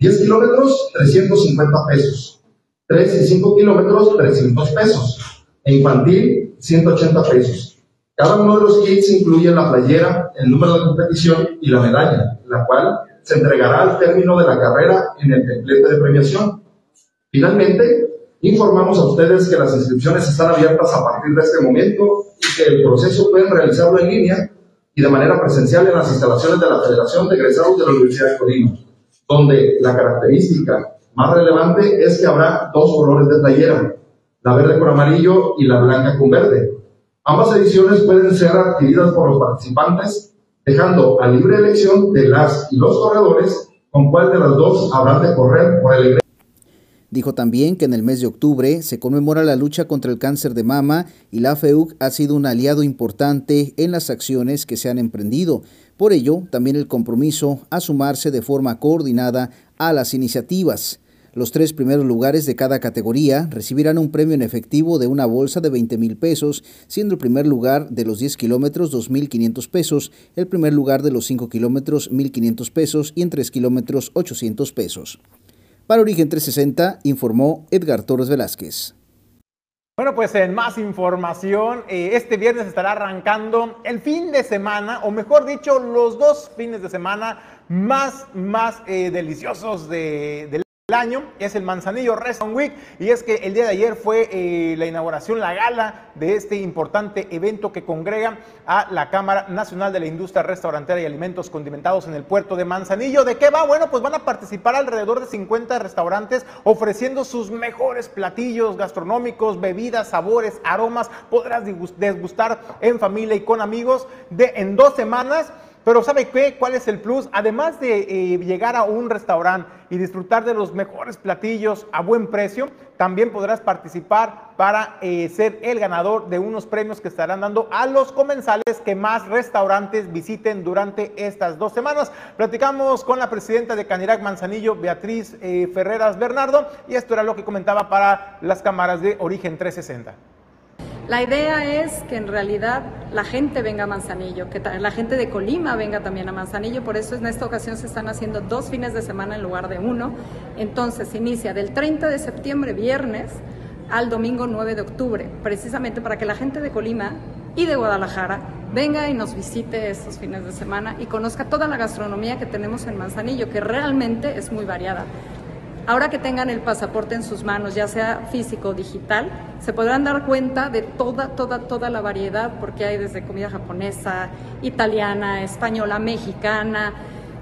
10 kilómetros, 350 pesos, 3 y 5 kilómetros, 300 pesos, e infantil, 180 pesos. Cada uno de los kits incluye la playera, el número de competición y la medalla, la cual se entregará al término de la carrera en el templete de premiación Finalmente, informamos a ustedes que las inscripciones están abiertas a partir de este momento y que el proceso pueden realizarlo en línea y de manera presencial en las instalaciones de la Federación de Egresados de la Universidad de Colima, donde la característica más relevante es que habrá dos colores de playera, la verde con amarillo y la blanca con verde. Ambas ediciones pueden ser adquiridas por los participantes, dejando a libre elección de las y los corredores con cuál de las dos habrán de correr por el
Dijo también que en el mes de octubre se conmemora la lucha contra el cáncer de mama y la FEUC ha sido un aliado importante en las acciones que se han emprendido. Por ello, también el compromiso a sumarse de forma coordinada a las iniciativas. Los tres primeros lugares de cada categoría recibirán un premio en efectivo de una bolsa de 20 mil pesos, siendo el primer lugar de los 10 kilómetros 2.500 pesos, el primer lugar de los 5 kilómetros 1.500 pesos y en 3 kilómetros 800 pesos. Para Origen 360 informó Edgar Torres Velázquez.
Bueno, pues en más información, eh, este viernes estará arrancando el fin de semana, o mejor dicho, los dos fines de semana más, más eh, deliciosos de, año es el Manzanillo Restaurant Week y es que el día de ayer fue eh, la inauguración, la gala de este importante evento que congrega a la Cámara Nacional de la Industria Restaurantera y Alimentos Condimentados en el puerto de Manzanillo. ¿De qué va? Bueno, pues van a participar alrededor de 50 restaurantes ofreciendo sus mejores platillos gastronómicos, bebidas, sabores, aromas. Podrás degustar en familia y con amigos de, en dos semanas. Pero ¿sabe qué? ¿Cuál es el plus? Además de eh, llegar a un restaurante y disfrutar de los mejores platillos a buen precio, también podrás participar para eh, ser el ganador de unos premios que estarán dando a los comensales que más restaurantes visiten durante estas dos semanas. Platicamos con la presidenta de Canirac Manzanillo, Beatriz eh, Ferreras Bernardo, y esto era lo que comentaba para las cámaras de Origen 360.
La idea es que en realidad la gente venga a Manzanillo, que la gente de Colima venga también a Manzanillo, por eso en esta ocasión se están haciendo dos fines de semana en lugar de uno. Entonces inicia del 30 de septiembre, viernes, al domingo 9 de octubre, precisamente para que la gente de Colima y de Guadalajara venga y nos visite estos fines de semana y conozca toda la gastronomía que tenemos en Manzanillo, que realmente es muy variada. Ahora que tengan el pasaporte en sus manos, ya sea físico o digital, se podrán dar cuenta de toda, toda, toda la variedad, porque hay desde comida japonesa, italiana, española, mexicana,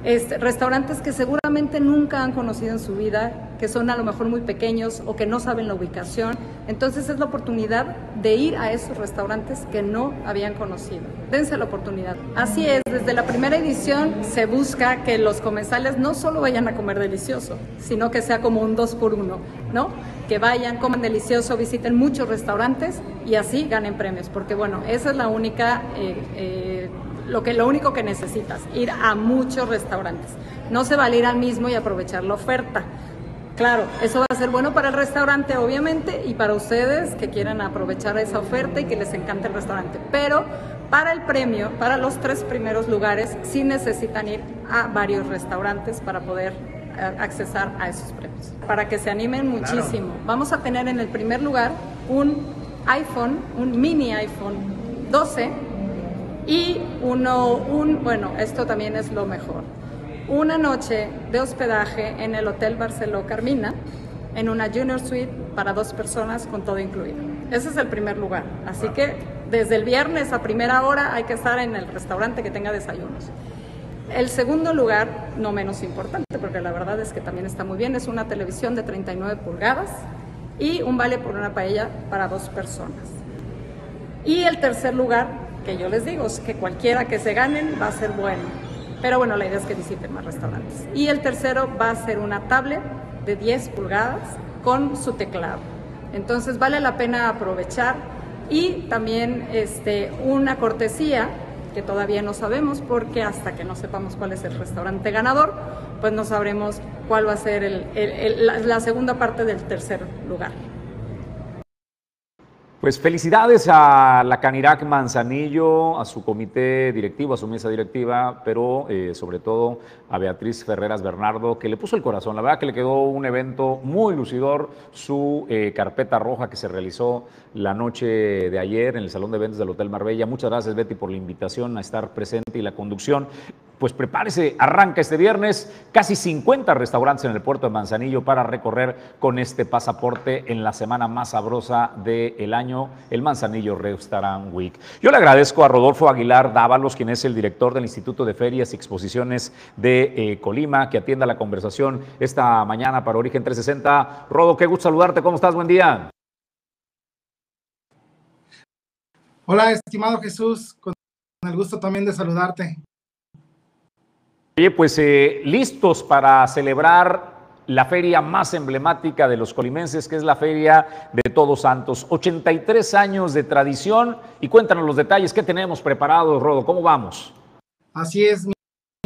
este, restaurantes que seguramente nunca han conocido en su vida, que son a lo mejor muy pequeños o que no saben la ubicación. Entonces es la oportunidad de ir a esos restaurantes que no habían conocido. Dense la oportunidad. Así es, desde la primera edición se busca que los comensales no solo vayan a comer delicioso, sino que sea como un dos por uno, ¿no? Que vayan, coman delicioso, visiten muchos restaurantes y así ganen premios, porque bueno, esa es la única... Eh, eh, lo, que, lo único que necesitas, ir a muchos restaurantes. No se vale ir al mismo y aprovechar la oferta. Claro, eso va a ser bueno para el restaurante, obviamente, y para ustedes que quieran aprovechar esa oferta y que les encante el restaurante. Pero para el premio, para los tres primeros lugares, sí necesitan ir a varios restaurantes para poder eh, accesar a esos premios. Para que se animen muchísimo. Vamos a tener en el primer lugar un iPhone, un mini iPhone 12 y uno, un, bueno, esto también es lo mejor, una noche de hospedaje en el Hotel Barceló Carmina, en una Junior Suite para dos personas con todo incluido. Ese es el primer lugar. Así que desde el viernes a primera hora hay que estar en el restaurante que tenga desayunos. El segundo lugar, no menos importante, porque la verdad es que también está muy bien, es una televisión de 39 pulgadas y un vale por una paella para dos personas. Y el tercer lugar, que yo les digo, es que cualquiera que se ganen va a ser bueno. Pero bueno, la idea es que visiten más restaurantes. Y el tercero va a ser una tablet de 10 pulgadas con su teclado. Entonces vale la pena aprovechar y también este, una cortesía que todavía no sabemos porque hasta que no sepamos cuál es el restaurante ganador, pues no sabremos cuál va a ser la segunda parte del tercer lugar.
Pues felicidades a la Canirac Manzanillo, a su comité directivo, a su mesa directiva, pero eh, sobre todo a Beatriz Ferreras Bernardo, que le puso el corazón. La verdad que le quedó un evento muy lucidor, su eh, carpeta roja que se realizó la noche de ayer en el Salón de Eventos del Hotel Marbella. Muchas gracias, Betty, por la invitación a estar presente y la conducción pues prepárese, arranca este viernes casi 50 restaurantes en el puerto de Manzanillo para recorrer con este pasaporte en la semana más sabrosa del año, el Manzanillo Restaurant Week. Yo le agradezco a Rodolfo Aguilar Dávalos, quien es el director del Instituto de Ferias y Exposiciones de eh, Colima, que atienda la conversación esta mañana para Origen 360. Rodo, qué gusto saludarte, ¿cómo estás? Buen día.
Hola, estimado Jesús, con el gusto también de saludarte.
Oye, pues eh, listos para celebrar la feria más emblemática de los colimenses, que es la Feria de Todos Santos. 83 años de tradición y cuéntanos los detalles que tenemos preparados, Rodo, ¿cómo vamos?
Así es, mi,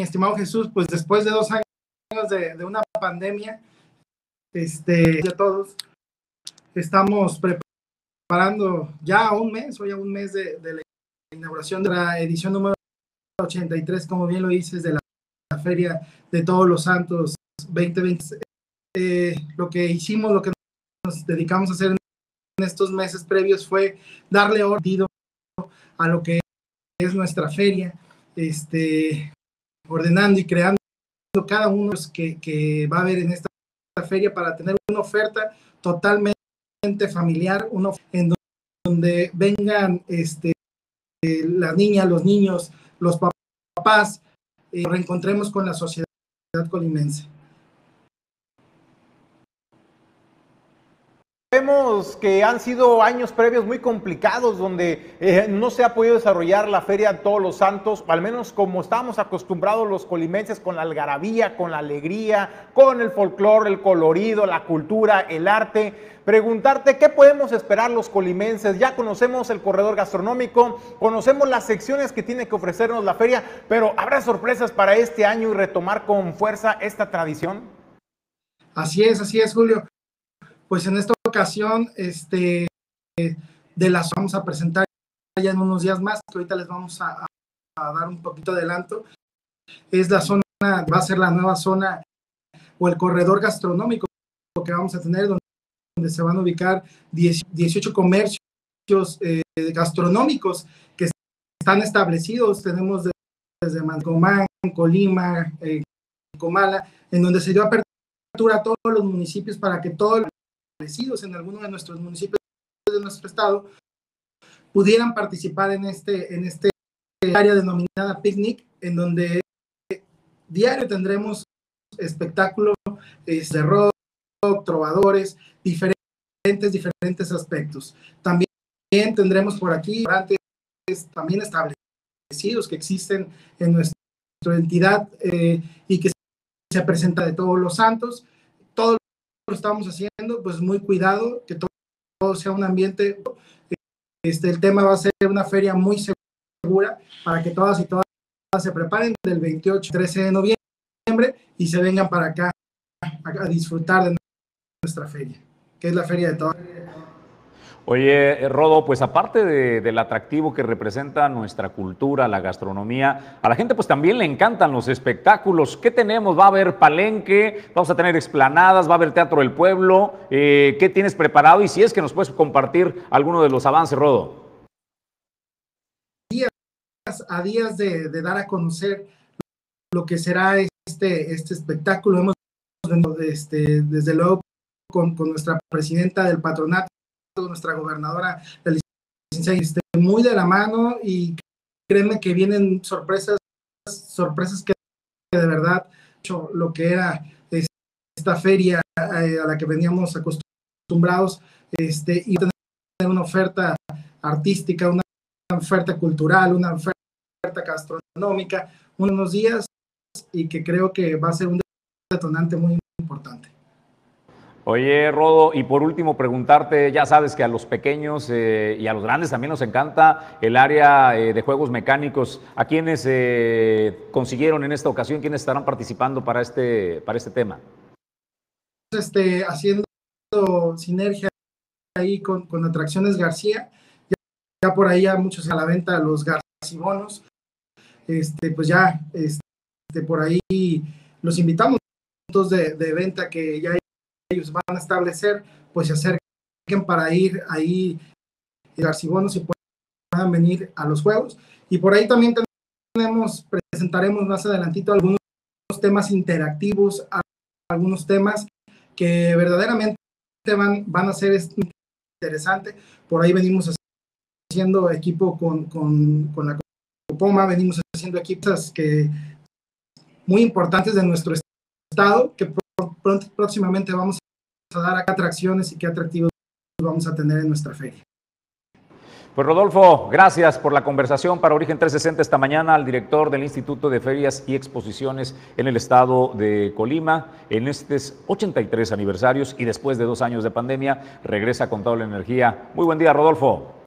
estimado Jesús, pues después de dos años de, una pandemia, este, ya todos estamos preparando ya un mes, o ya un mes de, de la inauguración de la edición número 83, como bien lo dices, de la Feria de Todos los Santos 2020. Eh, lo que hicimos, lo que nos dedicamos a hacer en estos meses previos fue darle orden a lo que es nuestra feria, este, ordenando y creando cada uno que, que va a haber en esta feria para tener una oferta totalmente familiar, una en donde vengan este, las niñas, los niños, los papás, eh, reencontremos con la sociedad colimense.
Vemos que han sido años previos muy complicados donde eh, no se ha podido desarrollar la Feria de Todos los Santos, al menos como estábamos acostumbrados los colimenses con la algarabía, con la alegría, con el folclore, el colorido, la cultura, el arte. Preguntarte qué podemos esperar los colimenses. Ya conocemos el corredor gastronómico, conocemos las secciones que tiene que ofrecernos la feria, pero ¿habrá sorpresas para este año y retomar con fuerza esta tradición?
Así es, así es, Julio pues en esta ocasión, este, de las vamos a presentar ya en unos días más, que ahorita les vamos a, dar un poquito de adelanto, es la zona, va a ser la nueva zona o el corredor gastronómico que vamos a tener, donde, se van a ubicar 18 comercios eh, gastronómicos que están establecidos. Tenemos desde Mancomán, Colima, eh, Comala, en donde se dio apertura a todos los municipios para que todo en alguno de nuestros municipios de nuestro estado pudieran participar en este, en este área denominada picnic, en donde diario tendremos espectáculo de rock, trovadores, diferentes, diferentes aspectos. También tendremos por aquí también establecidos que existen en nuestra entidad eh, y que se presenta de todos los santos. Lo estamos haciendo, pues muy cuidado, que todo, sea un ambiente. Este, el tema va a ser una feria muy segura para que todas y todas se preparen del 28 13 de noviembre y se vengan para acá a disfrutar de nuestra feria, que es la feria de todas.
Oye, eh, Rodo, pues aparte del atractivo que representa nuestra cultura, la gastronomía, a la gente pues también le encantan los espectáculos. ¿Qué tenemos? ¿Va a haber palenque? ¿Vamos a tener explanadas? ¿Va a haber teatro del pueblo? Eh, ¿Qué tienes preparado? Y si es que nos puedes compartir alguno de los avances, Rodo.
A días de, dar a conocer lo que será este, este espectáculo, hemos este, desde luego con nuestra presidenta del patronato, nuestra gobernadora, la licenciada, muy de la mano y créeme que vienen sorpresas, sorpresas que de verdad, lo que era esta feria eh, a la que veníamos acostumbrados, este, y tener una oferta artística, una oferta cultural, una oferta gastronómica, unos días y que creo que va a ser un detonante muy importante.
Oye, Rodo, y por último preguntarte, ya sabes que a los pequeños eh, y a los grandes también nos encanta el área eh, de juegos mecánicos. ¿A quiénes eh, consiguieron en esta ocasión? ¿Quiénes estarán participando para este, para este tema?
Este, haciendo sinergia ahí con, con Atracciones García. Ya, por ahí ya muchos a la venta los Garcibonos. Este, pues ya este, por ahí los invitamos de, de venta que ya hay ellos van a establecer, pues se acerquen para ir ahí y puedan venir a los juegos. Y por ahí también tenemos, presentaremos más adelantito algunos temas interactivos, algunos temas que verdaderamente van, van a ser interesantes. Por ahí venimos haciendo equipo con, con, con la Copoma, venimos haciendo equipos que muy importantes de nuestro estado, que pronto, próximamente vamos a dar atracciones y qué atractivos vamos a tener en nuestra feria.
Pues Rodolfo, gracias por la conversación para Origen 360 esta mañana al director del Instituto de Ferias y Exposiciones en el estado de Colima. En estos 83 aniversarios y después de dos años de pandemia, regresa con toda la energía. Muy buen día, Rodolfo.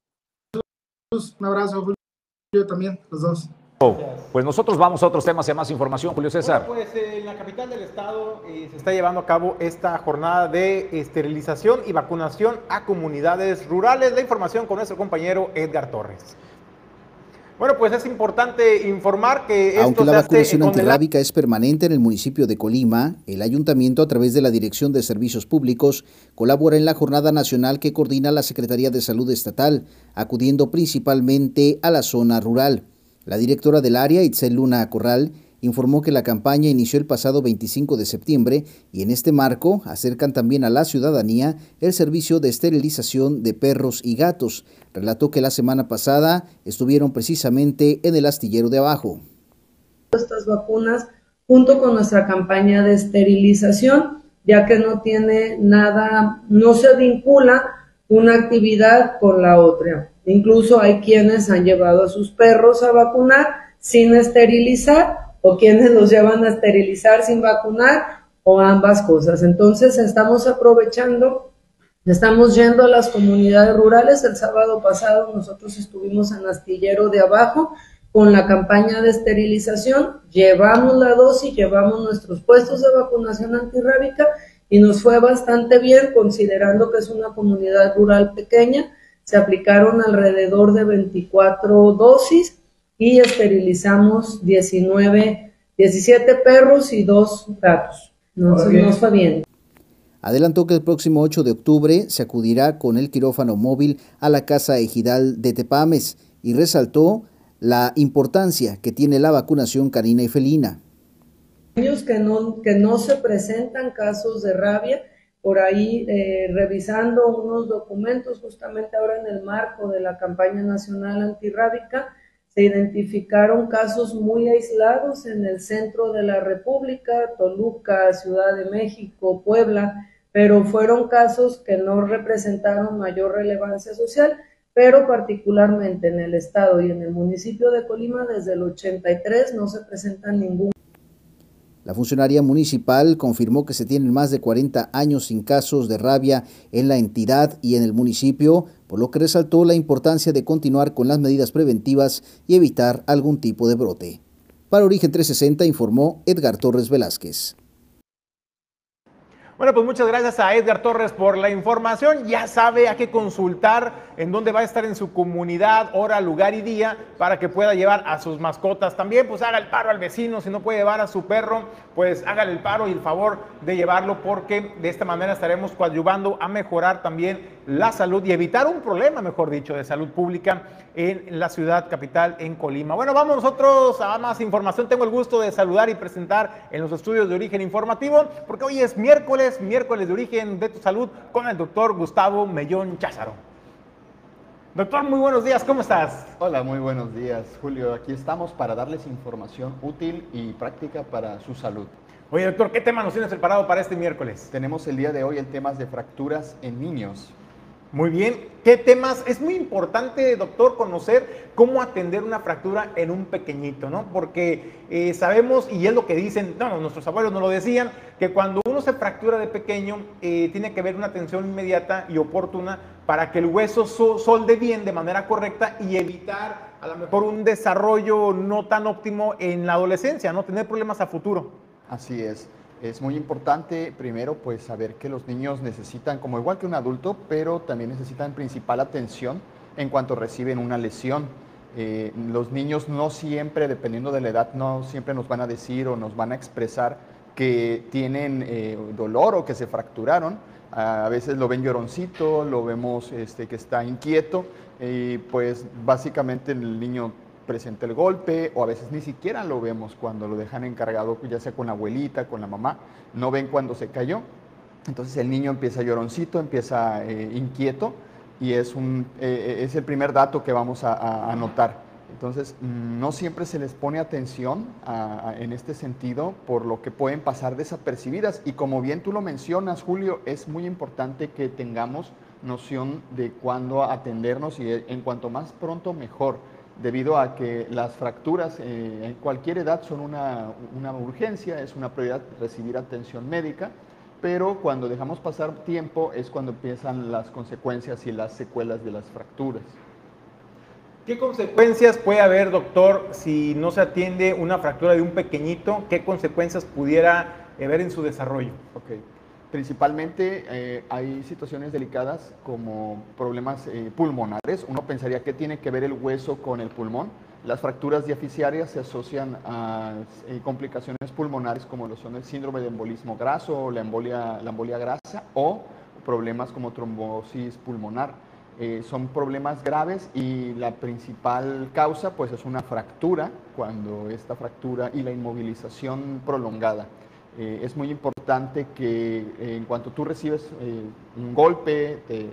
Un abrazo, Julio, también, los dos.
Pues nosotros vamos a otros temas y a más información, Julio César.
pues en la capital del estado eh, se está llevando a cabo esta jornada de esterilización y vacunación a comunidades rurales. La información con nuestro compañero Edgar Torres. Bueno, pues es importante informar que
Aunque la vacunación antirrábica es permanente en el municipio de Colima, el ayuntamiento a través de la Dirección de Servicios Públicos colabora en la jornada nacional que coordina la Secretaría de Salud Estatal, acudiendo principalmente a la zona rural. La directora del área, Itzel Luna Corral, informó que la campaña inició el pasado 25 de septiembre y en este marco acercan también a la ciudadanía el servicio de esterilización de perros y gatos. Relató que la semana pasada estuvieron precisamente en el astillero de abajo.
Estas vacunas junto con nuestra campaña de esterilización, ya que no tiene nada, no se vincula una actividad con la otra. Incluso hay quienes han llevado a sus perros a vacunar sin esterilizar o quienes los llevan a esterilizar sin vacunar o ambas cosas. Entonces estamos aprovechando, estamos yendo a las comunidades rurales. El sábado pasado nosotros estuvimos en Astillero de Abajo con la campaña de esterilización, llevamos la dosis, llevamos nuestros puestos de vacunación antirrábica y nos fue bastante bien considerando que es una comunidad rural pequeña. Se aplicaron alrededor de 24 dosis y esterilizamos 19, 17 perros y dos gatos. Nos, nos fue bien.
Adelantó que el próximo 8 de octubre se acudirá con el quirófano móvil a la Casa Ejidal de Tepames y resaltó la importancia que tiene la vacunación canina y felina.
Que no, que no se presentan casos de rabia, por ahí eh, revisando unos documentos justamente ahora en el marco de la campaña nacional antirrábica, se identificaron casos muy aislados en el centro de la República, Toluca, Ciudad de México, Puebla, pero fueron casos que no representaron mayor relevancia social pero particularmente en el estado y en el municipio de Colima desde el 83 no se presenta ningún.
La funcionaria municipal confirmó que se tienen más de 40 años sin casos de rabia en la entidad y en el municipio, por lo que resaltó la importancia de continuar con las medidas preventivas y evitar algún tipo de brote. Para Origen 360 informó Edgar Torres Velázquez.
Bueno, pues muchas gracias a Edgar Torres por la información. Ya sabe a qué consultar, en dónde va a estar en su comunidad, hora, lugar y día, para que pueda llevar a sus mascotas. También, pues haga el paro al vecino, si no puede llevar a su perro, pues hágale el paro y el favor de llevarlo, porque de esta manera estaremos coadyuvando a mejorar también la salud y evitar un problema, mejor dicho, de salud pública en la ciudad capital, en Colima. Bueno, vamos nosotros a más información. Tengo el gusto de saludar y presentar en los estudios de origen informativo, porque hoy es miércoles miércoles de origen de tu salud con el doctor Gustavo Mellón Cházaro. Doctor, muy buenos días, ¿cómo estás?
Hola, muy buenos días, Julio. Aquí estamos para darles información útil y práctica para su salud.
Oye, doctor, ¿qué tema nos tienes preparado para este miércoles?
Tenemos el día de hoy el tema de fracturas en niños.
Muy bien. ¿Qué temas? Es muy importante, doctor, conocer cómo atender una fractura en un pequeñito, ¿no? Porque eh, sabemos, y es lo que dicen, no, nuestros abuelos nos lo decían, que cuando uno se fractura de pequeño, eh, tiene que haber una atención inmediata y oportuna para que el hueso solde bien de manera correcta y evitar a lo mejor un desarrollo no tan óptimo en la adolescencia, ¿no? Tener problemas a futuro.
Así es. Es muy importante primero pues saber que los niños necesitan, como igual que un adulto, pero también necesitan principal atención en cuanto reciben una lesión. Eh, los niños no siempre, dependiendo de la edad, no siempre nos van a decir o nos van a expresar que tienen eh, dolor o que se fracturaron. A veces lo ven lloroncito, lo vemos este, que está inquieto y pues básicamente el niño presente el golpe o a veces ni siquiera lo vemos cuando lo dejan encargado, ya sea con la abuelita, con la mamá, no ven cuando se cayó. Entonces el niño empieza lloroncito, empieza eh, inquieto y es, un, eh, es el primer dato que vamos a, notar. Entonces, mm, no siempre se les pone atención en este sentido por lo que pueden pasar desapercibidas. Y como bien tú lo mencionas, Julio, es muy importante que tengamos noción de cuándo atendernos y en cuanto más pronto mejor debido a que las fracturas eh, en cualquier edad son una, una, urgencia, es una prioridad recibir atención médica, pero cuando dejamos pasar tiempo es cuando empiezan las consecuencias y las secuelas de las fracturas.
¿Qué consecuencias puede haber, doctor, si no se atiende una fractura de un pequeñito? ¿Qué consecuencias pudiera haber en su desarrollo?
Okay. Principalmente eh, hay situaciones delicadas como problemas eh, pulmonares. Uno pensaría que tiene que ver el hueso con el pulmón. Las fracturas diaficiarias se asocian a eh, complicaciones pulmonares como lo son el síndrome de embolismo graso o la embolia, la embolia grasa o problemas como trombosis pulmonar. Son problemas graves y la principal causa pues es una fractura, cuando esta fractura y la inmovilización prolongada. Eh, es muy importante que en cuanto tú recibes un golpe, te,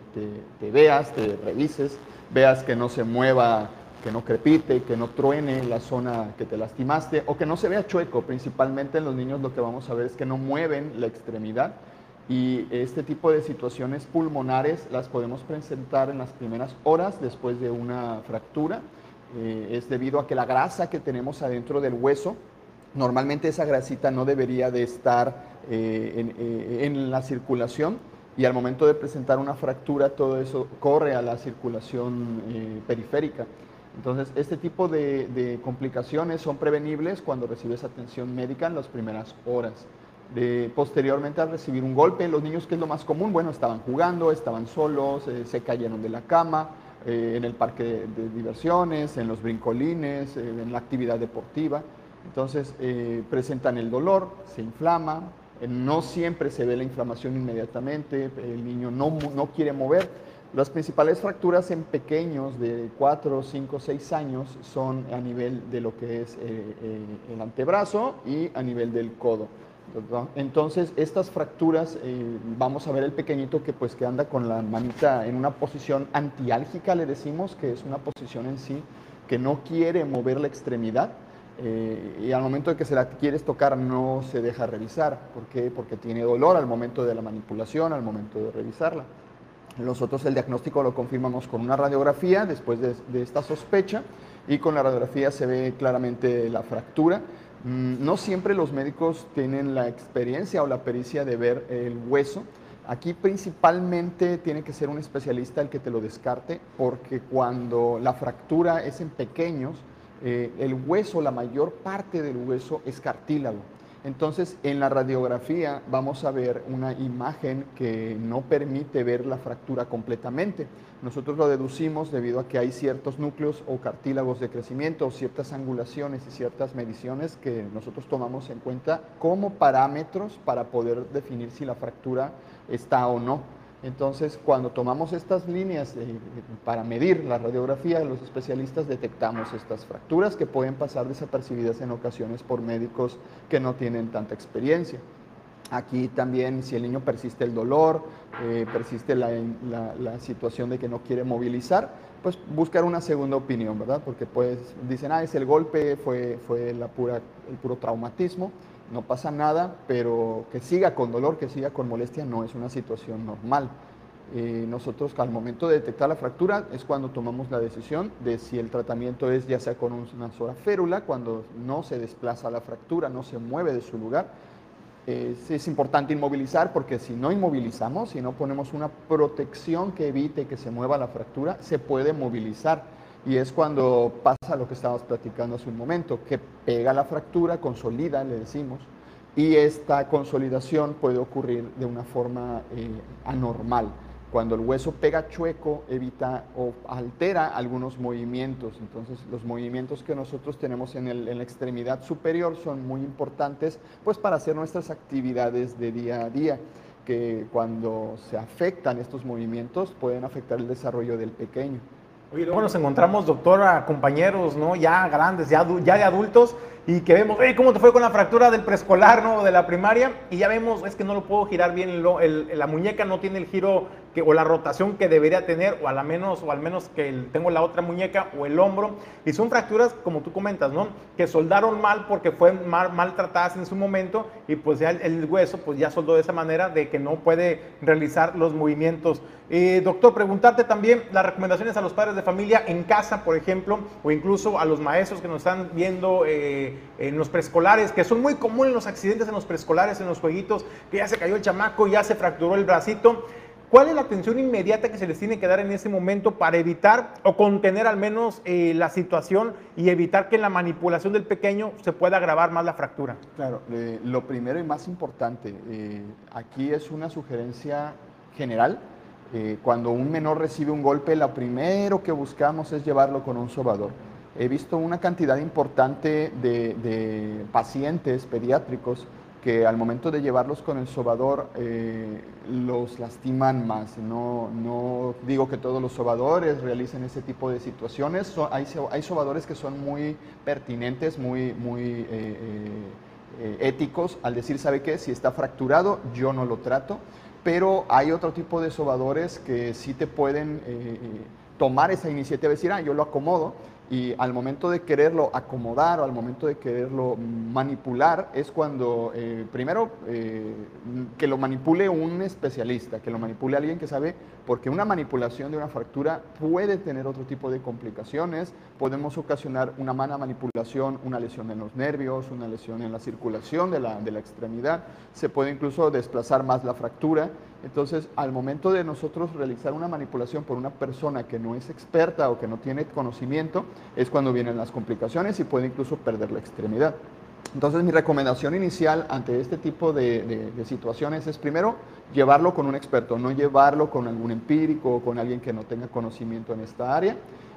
te veas, te revises, veas que no se mueva que no crepite, que no truene la zona que te lastimaste o que no se vea chueco. Principalmente en los niños lo que vamos a ver es que no mueven la extremidad y este tipo de situaciones pulmonares las podemos presentar en las primeras horas después de una fractura. Eh, es debido a que la grasa que tenemos adentro del hueso, normalmente esa grasita no debería de estar eh, eh, en la circulación y al momento de presentar una fractura todo eso corre a la circulación periférica. Entonces, este tipo de, complicaciones son prevenibles cuando recibes atención médica en las primeras horas. posteriormente, al recibir un golpe, los niños, que es lo más común, bueno, estaban jugando, estaban solos, eh, se cayeron de la cama, eh, en el parque de, diversiones, en los brincolines, eh, en la actividad deportiva. Entonces, presentan el dolor, se inflama, no siempre se ve la inflamación inmediatamente, el niño no, no quiere mover las principales fracturas en pequeños de 4, 5, 6 años son a nivel de lo que es eh, eh, el antebrazo y a nivel del codo. Entonces, estas fracturas, eh, vamos a ver el pequeñito que pues que anda con la manita en una posición antiálgica, le decimos, que es una posición en sí que no quiere mover la extremidad. Y al momento de que se la quieres tocar no se deja revisar. ¿Por qué? Porque tiene dolor al momento de la manipulación, al momento de revisarla. Nosotros el diagnóstico lo confirmamos con una radiografía después de, esta sospecha y con la radiografía se ve claramente la fractura. Mm, no siempre los médicos tienen la experiencia o la pericia de ver el hueso. Aquí principalmente tiene que ser un especialista el que te lo descarte porque cuando la fractura es en pequeños, eh, el hueso, la mayor parte del hueso es cartílago. Entonces, en la radiografía vamos a ver una imagen que no permite ver la fractura completamente. Nosotros lo deducimos debido a que hay ciertos núcleos o cartílagos de crecimiento, ciertas angulaciones y ciertas mediciones que nosotros tomamos en cuenta como parámetros para poder definir si la fractura está o no. Entonces, cuando tomamos estas líneas eh, para medir la radiografía, los especialistas detectamos estas fracturas que pueden pasar desapercibidas en ocasiones por médicos que no tienen tanta experiencia. Aquí también, si el niño persiste el dolor, eh, persiste la, situación de que no quiere movilizar, pues buscar una segunda opinión, ¿verdad? Porque pues dicen, ah, es el golpe, fue, fue la pura, el puro traumatismo no pasa nada, pero que siga con dolor, que siga con molestia, no es una situación normal. Eh, nosotros al momento de detectar la fractura es cuando tomamos la decisión de si el tratamiento es ya sea con una sola férula, cuando no se desplaza la fractura, no se mueve de su lugar. es importante inmovilizar porque si no inmovilizamos, si no ponemos una protección que evite que se mueva la fractura, se puede movilizar y es cuando pasa lo que estábamos platicando hace un momento, que pega la fractura, consolida, le decimos, y esta consolidación puede ocurrir de una forma eh, anormal. Cuando el hueso pega chueco, evita o altera algunos movimientos. Entonces, los movimientos que nosotros tenemos en, en, la extremidad superior son muy importantes pues, para hacer nuestras actividades de día a día, que cuando se afectan estos movimientos pueden afectar el desarrollo del pequeño.
Oye, luego nos encontramos, doctora, compañeros, ¿no? Ya grandes, ya, ya de adultos, y que vemos, ¿cómo te fue con la fractura del preescolar, ¿no? De la primaria, y ya vemos, es que no lo puedo girar bien, la muñeca no tiene el giro o la rotación que debería tener, o, al menos, o al menos que tengo la otra muñeca o el hombro. Y son fracturas, como tú comentas, ¿no? Que soldaron mal porque fueron mal, maltratadas en su momento y pues ya el, hueso pues ya soldó de esa manera de que no puede realizar los movimientos. Doctor, preguntarte también las recomendaciones a los padres de familia en casa, por ejemplo, o incluso a los maestros que nos están viendo eh, en los preescolares, que son muy comunes los accidentes en los preescolares, en los jueguitos, que ya se cayó el chamaco, ya se fracturó el bracito. ¿Cuál es la atención inmediata que se les tiene que dar en ese momento para evitar o contener al menos eh, la situación y evitar que en la manipulación del pequeño se pueda agravar más la fractura?
Claro, eh, lo primero y más importante, eh, aquí es una sugerencia general. cuando un menor recibe un golpe, lo primero que buscamos es llevarlo con un sobador. He visto una cantidad importante de pacientes pediátricos que al momento de llevarlos con el sobador los lastiman más. No, no, digo que todos los sobadores realicen ese tipo de situaciones. hay, sobadores que son muy pertinentes, muy, muy eh, eh, éticos al decir, ¿sabe qué? Si está fracturado, yo no lo trato. Pero hay otro tipo de sobadores que sí te pueden tomar esa iniciativa y decir, ah, yo lo acomodo y al momento de quererlo acomodar o al momento de quererlo manipular es cuando, eh, primero, eh, que lo manipule un especialista, que lo manipule alguien que sabe, porque una manipulación de una fractura puede tener otro tipo de complicaciones, podemos ocasionar una mala manipulación, una lesión en los nervios, una lesión en la circulación de la, de la extremidad, se puede incluso desplazar más la fractura entonces, al momento de nosotros realizar una manipulación por una persona que no es experta o que no tiene conocimiento, es cuando vienen las complicaciones y puede incluso perder la extremidad. Entonces, mi recomendación inicial ante este tipo de, situaciones es primero llevarlo con un experto, no llevarlo con algún empírico o con alguien que no tenga conocimiento en esta área.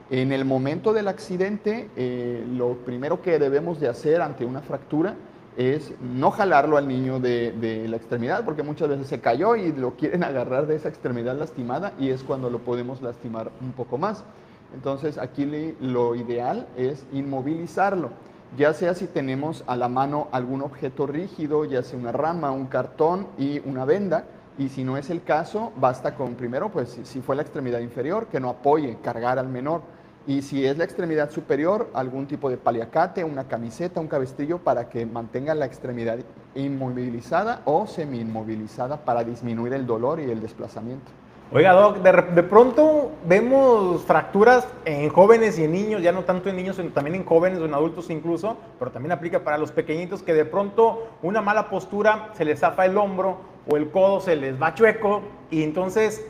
En el momento del accidente, eh, lo primero que debemos de hacer ante una fractura es no jalarlo al niño de, la extremidad, porque muchas veces se cayó y lo quieren agarrar de esa extremidad lastimada y es cuando lo podemos lastimar un poco más. Entonces aquí lo ideal es inmovilizarlo, ya sea si tenemos a la mano algún objeto rígido, ya sea una rama, un cartón y una venda, y si no es el caso, basta con primero, pues si fue la extremidad inferior, que no apoye, cargar al menor y si es la extremidad superior, algún tipo de paliacate, una camiseta, un cabestrillo para que mantenga la extremidad inmovilizada o semi-inmovilizada para disminuir el dolor y el desplazamiento.
Oiga, Doc, de, pronto vemos fracturas en jóvenes y en niños, ya no tanto en niños, sino también en jóvenes o en adultos incluso, pero también aplica para los pequeñitos que de pronto una mala postura se les zafa el hombro o el codo se les va chueco y entonces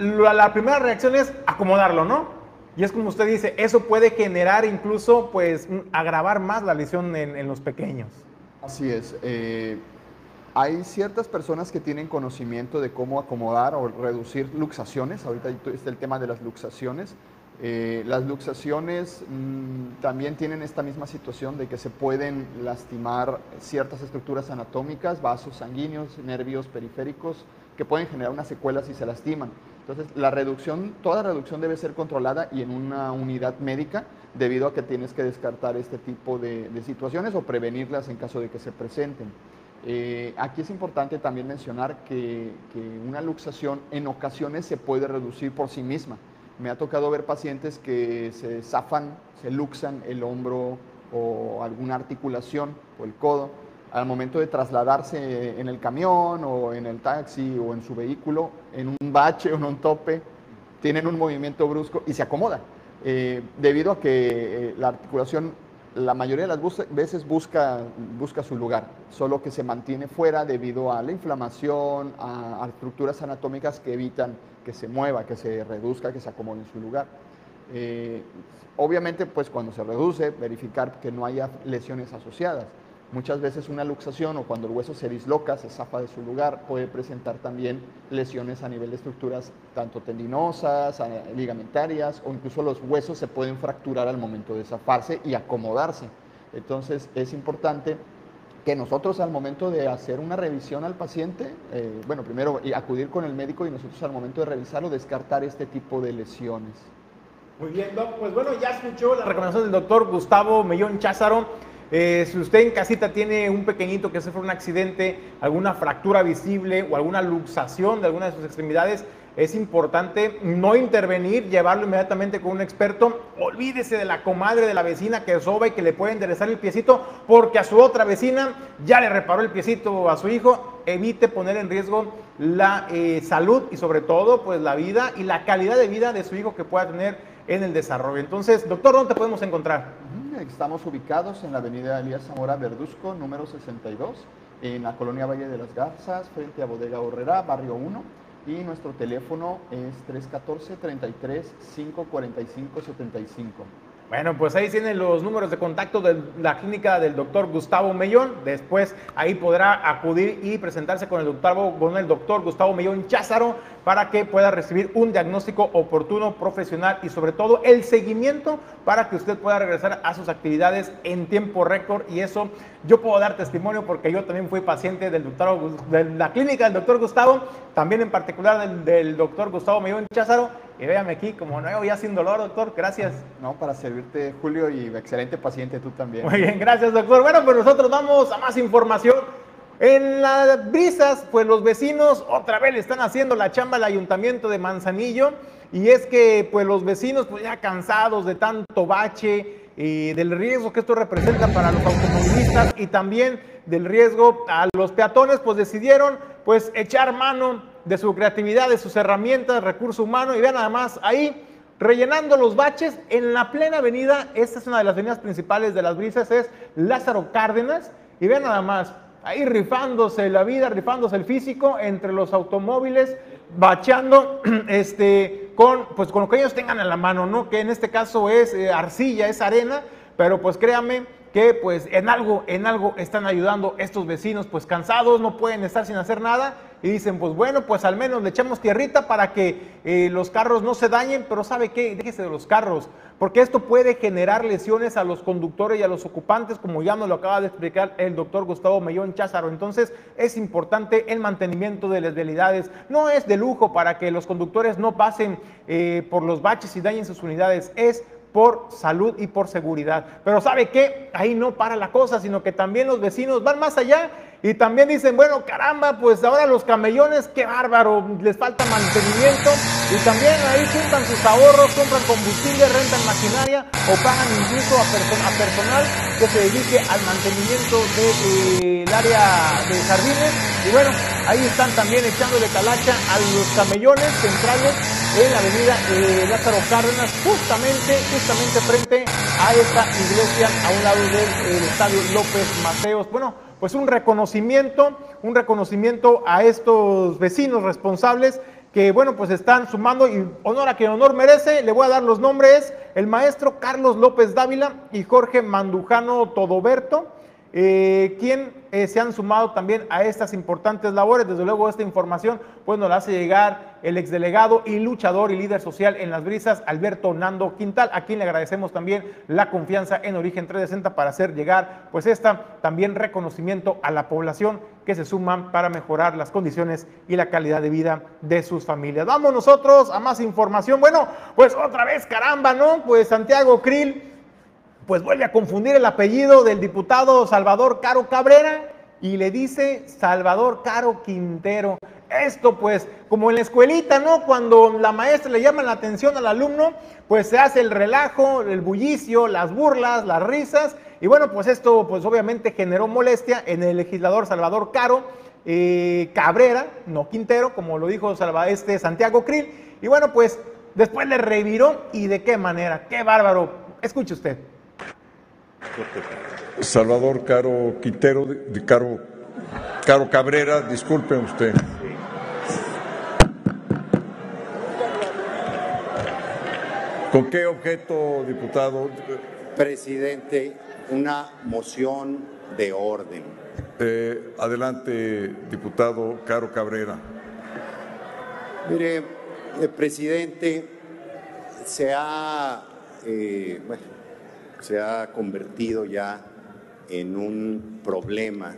la primera reacción es acomodarlo, ¿no? Y es como usted dice, eso puede generar incluso, pues, agravar más la lesión en, los pequeños.
Así es. Eh, hay ciertas personas que tienen conocimiento de cómo acomodar o reducir luxaciones. Ahorita está el tema de las luxaciones. Eh, las luxaciones mm, también tienen esta misma situación de que se pueden lastimar ciertas estructuras anatómicas, vasos sanguíneos, nervios periféricos, que pueden generar unas secuelas si se lastiman. Entonces, la reducción, toda reducción debe ser controlada y en una unidad médica debido a que tienes que descartar este tipo de, situaciones o prevenirlas en caso de que se presenten. Eh, aquí es importante también mencionar que, una luxación en ocasiones se puede reducir por sí misma. Me ha tocado ver pacientes que se zafan, se luxan el hombro o alguna articulación o el codo al momento de trasladarse en el camión o en el taxi o en su vehículo, en un bache o en un tope, tienen un movimiento brusco y se acomoda, eh, debido a que eh, la articulación la mayoría de las veces busca, busca su lugar, solo que se mantiene fuera debido a la inflamación, a, estructuras anatómicas que evitan que se mueva, que se reduzca, que se acomode en su lugar. Eh, obviamente, pues cuando se reduce, verificar que no haya lesiones asociadas. Muchas veces una luxación o cuando el hueso se disloca, se zafa de su lugar, puede presentar también lesiones a nivel de estructuras tanto tendinosas, ligamentarias o incluso los huesos se pueden fracturar al momento de zafarse y acomodarse. Entonces es importante que nosotros al momento de hacer una revisión al paciente, eh, bueno, primero acudir con el médico y nosotros al momento de revisarlo descartar este tipo de lesiones.
Muy bien. Pues bueno, ya escuchó la recomendación del doctor Gustavo Mellón Cházaro eh, si usted en casita tiene un pequeñito que sufre un accidente, alguna fractura visible o alguna luxación de alguna de sus extremidades, es importante no intervenir, llevarlo inmediatamente con un experto. Olvídese de la comadre de la vecina que soba y que le puede enderezar el piecito, porque a su otra vecina ya le reparó el piecito a su hijo. Evite poner en riesgo la eh, salud y sobre todo pues la vida y la calidad de vida de su hijo que pueda tener en el desarrollo. Entonces, doctor, ¿dónde te podemos encontrar?
Estamos ubicados en la avenida Elías Zamora Verduzco, número 62, en la colonia Valle de las Garzas, frente a Bodega Horrera, barrio 1. Y nuestro teléfono es 314-33-545-75.
Bueno, pues ahí tienen los números de contacto de la clínica del doctor Gustavo Mellón. Después ahí podrá acudir y presentarse con el doctor, con el doctor Gustavo Mellón Cházaro para que pueda recibir un diagnóstico oportuno, profesional y sobre todo el seguimiento para que usted pueda regresar a sus actividades en tiempo récord. Y eso yo puedo dar testimonio porque yo también fui paciente del doctor, de la clínica del doctor Gustavo, también en particular del, del doctor Gustavo Mellón Cházaro y véame aquí, como nuevo, ya sin dolor, doctor. Gracias.
No, para servirte, Julio, y excelente paciente tú también.
Muy bien, gracias, doctor. Bueno, pues nosotros vamos a más información. En las brisas, pues los vecinos otra vez le están haciendo la chamba al ayuntamiento de Manzanillo. Y es que, pues los vecinos, pues ya cansados de tanto bache y del riesgo que esto representa para los automovilistas y también del riesgo a los peatones, pues decidieron, pues, echar mano de su creatividad, de sus herramientas, recurso humano, y vean nada más ahí rellenando los baches en la plena avenida, esta es una de las avenidas principales de las brisas, es Lázaro Cárdenas, y vean nada más, ahí rifándose la vida, rifándose el físico entre los automóviles, bacheando este, con, pues, con lo que ellos tengan en la mano, ¿no? Que en este caso es eh, arcilla, es arena, pero pues créanme que pues en algo, en algo están ayudando estos vecinos, pues cansados, no pueden estar sin hacer nada y dicen, pues bueno, pues al menos le echamos tierrita para que eh, los carros no se dañen, pero ¿sabe qué? Déjese de los carros, porque esto puede generar lesiones a los conductores y a los ocupantes, como ya nos lo acaba de explicar el doctor Gustavo Mellón Cházaro. Entonces es importante el mantenimiento de las vialidades. No es de lujo para que los conductores no pasen eh, por los baches y dañen sus unidades, es por salud y por seguridad. Pero ¿sabe qué? Ahí no para la cosa, sino que también los vecinos van más allá y también dicen, bueno, caramba, pues ahora los camellones, qué bárbaro, les falta mantenimiento. Y también ahí juntan sus ahorros, compran combustible, rentan maquinaria o pagan incluso a, personal que se dedique al mantenimiento del de, área de jardines. Y bueno, ahí están también echándole calacha a los camellones centrales en la avenida eh, Lázaro Cárdenas, justamente, justamente frente a esta iglesia a un lado del estadio López Mateos. Bueno, pues un reconocimiento, un reconocimiento a estos vecinos responsables que, bueno, pues están sumando y honor a quien honor merece. Le voy a dar los nombres, el maestro Carlos López Dávila y Jorge Mandujano Todoberto. Eh, quien eh, se han sumado también a estas importantes labores. Desde luego esta información pues nos la hace llegar el exdelegado y luchador y líder social en las brisas, Alberto Nando Quintal, a quien le agradecemos también la confianza en Origen 360 para hacer llegar pues esta también reconocimiento a la población que se suman para mejorar las condiciones y la calidad de vida de sus familias. Vamos nosotros a más información. Bueno, pues otra vez, caramba, ¿no? Pues Santiago Krill pues vuelve a confundir el apellido del diputado Salvador Caro Cabrera y le dice Salvador Caro Quintero. Esto pues, como en la escuelita, ¿no? Cuando la maestra le llama la atención al alumno, pues se hace el relajo, el bullicio, las burlas, las risas. Y bueno, pues esto pues obviamente generó molestia en el legislador Salvador Caro eh, Cabrera, no Quintero, como lo dijo este Santiago Krill. Y bueno, pues después le reviró y de qué manera, qué bárbaro. Escuche usted.
Salvador Caro Quintero, de Caro, Caro Cabrera, disculpe usted. ¿Con qué objeto, diputado?
Presidente, una moción de orden.
Eh, adelante, diputado Caro Cabrera.
Mire, el presidente, se ha, eh, bueno, se ha convertido ya en un problema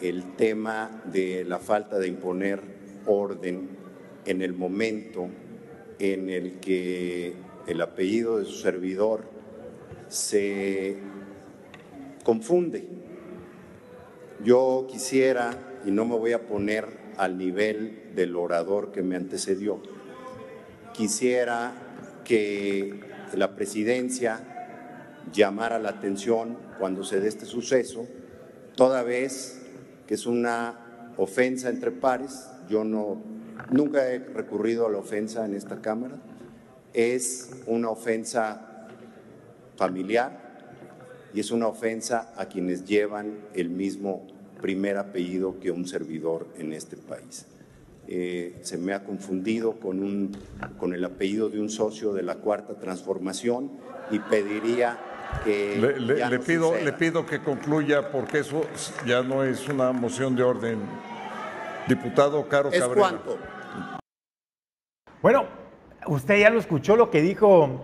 el tema de la falta de imponer orden en el momento en el que el apellido de su servidor se confunde. Yo quisiera, y no me voy a poner al nivel del orador que me antecedió, quisiera que la presidencia llamar la atención cuando se dé este suceso, toda vez que es una ofensa entre pares, yo no, nunca he recurrido a la ofensa en esta Cámara, es una ofensa familiar y es una ofensa a quienes llevan el mismo primer apellido que un servidor en este país. eh, se me ha confundido con, un, con el apellido de un socio de la Cuarta Transformación y pediría que...
Le, le-
ya
le
no
pido, le pido que concluya porque eso ya no es una moción de orden. Diputado Caro
¿Es
Cabrera.
cuánto?
Bueno, usted ya lo escuchó lo que dijo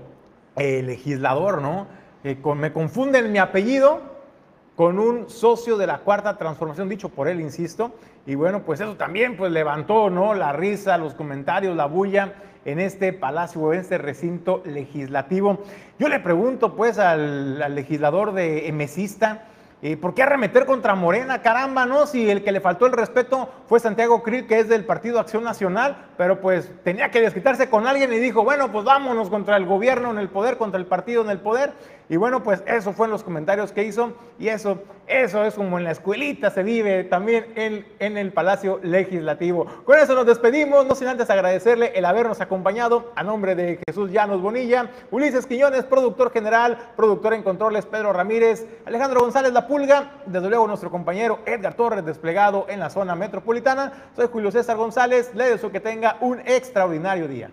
el legislador, ¿no? Que con- me confunden mi apellido con un socio de la cuarta transformación, dicho por él, insisto. Y bueno, pues eso también pues levantó, ¿no? La risa, los comentarios, la bulla en este palacio, en este recinto legislativo. Yo le pregunto pues al, legislador de Emesista, eh, ¿Por qué arremeter contra Morena? Caramba, ¿no? Si el que le faltó el respeto fue Santiago Krill, que es del Partido Acción Nacional, pero pues tenía que desquitarse con alguien y dijo, bueno, pues vámonos contra el gobierno en el poder, contra el partido en el poder. Y bueno, pues eso fue en los comentarios que hizo y eso, eso es como en la escuelita se vive también en, en el Palacio Legislativo. Con eso nos despedimos, no sin antes agradecerle el habernos acompañado a nombre de Jesús Llanos Bonilla, Ulises Quiñones, productor general, productor en controles Pedro Ramírez, Alejandro González La Pulga, desde luego nuestro compañero Edgar Torres desplegado en la zona metropolitana. Soy Julio César González, le deseo que tenga un extraordinario día.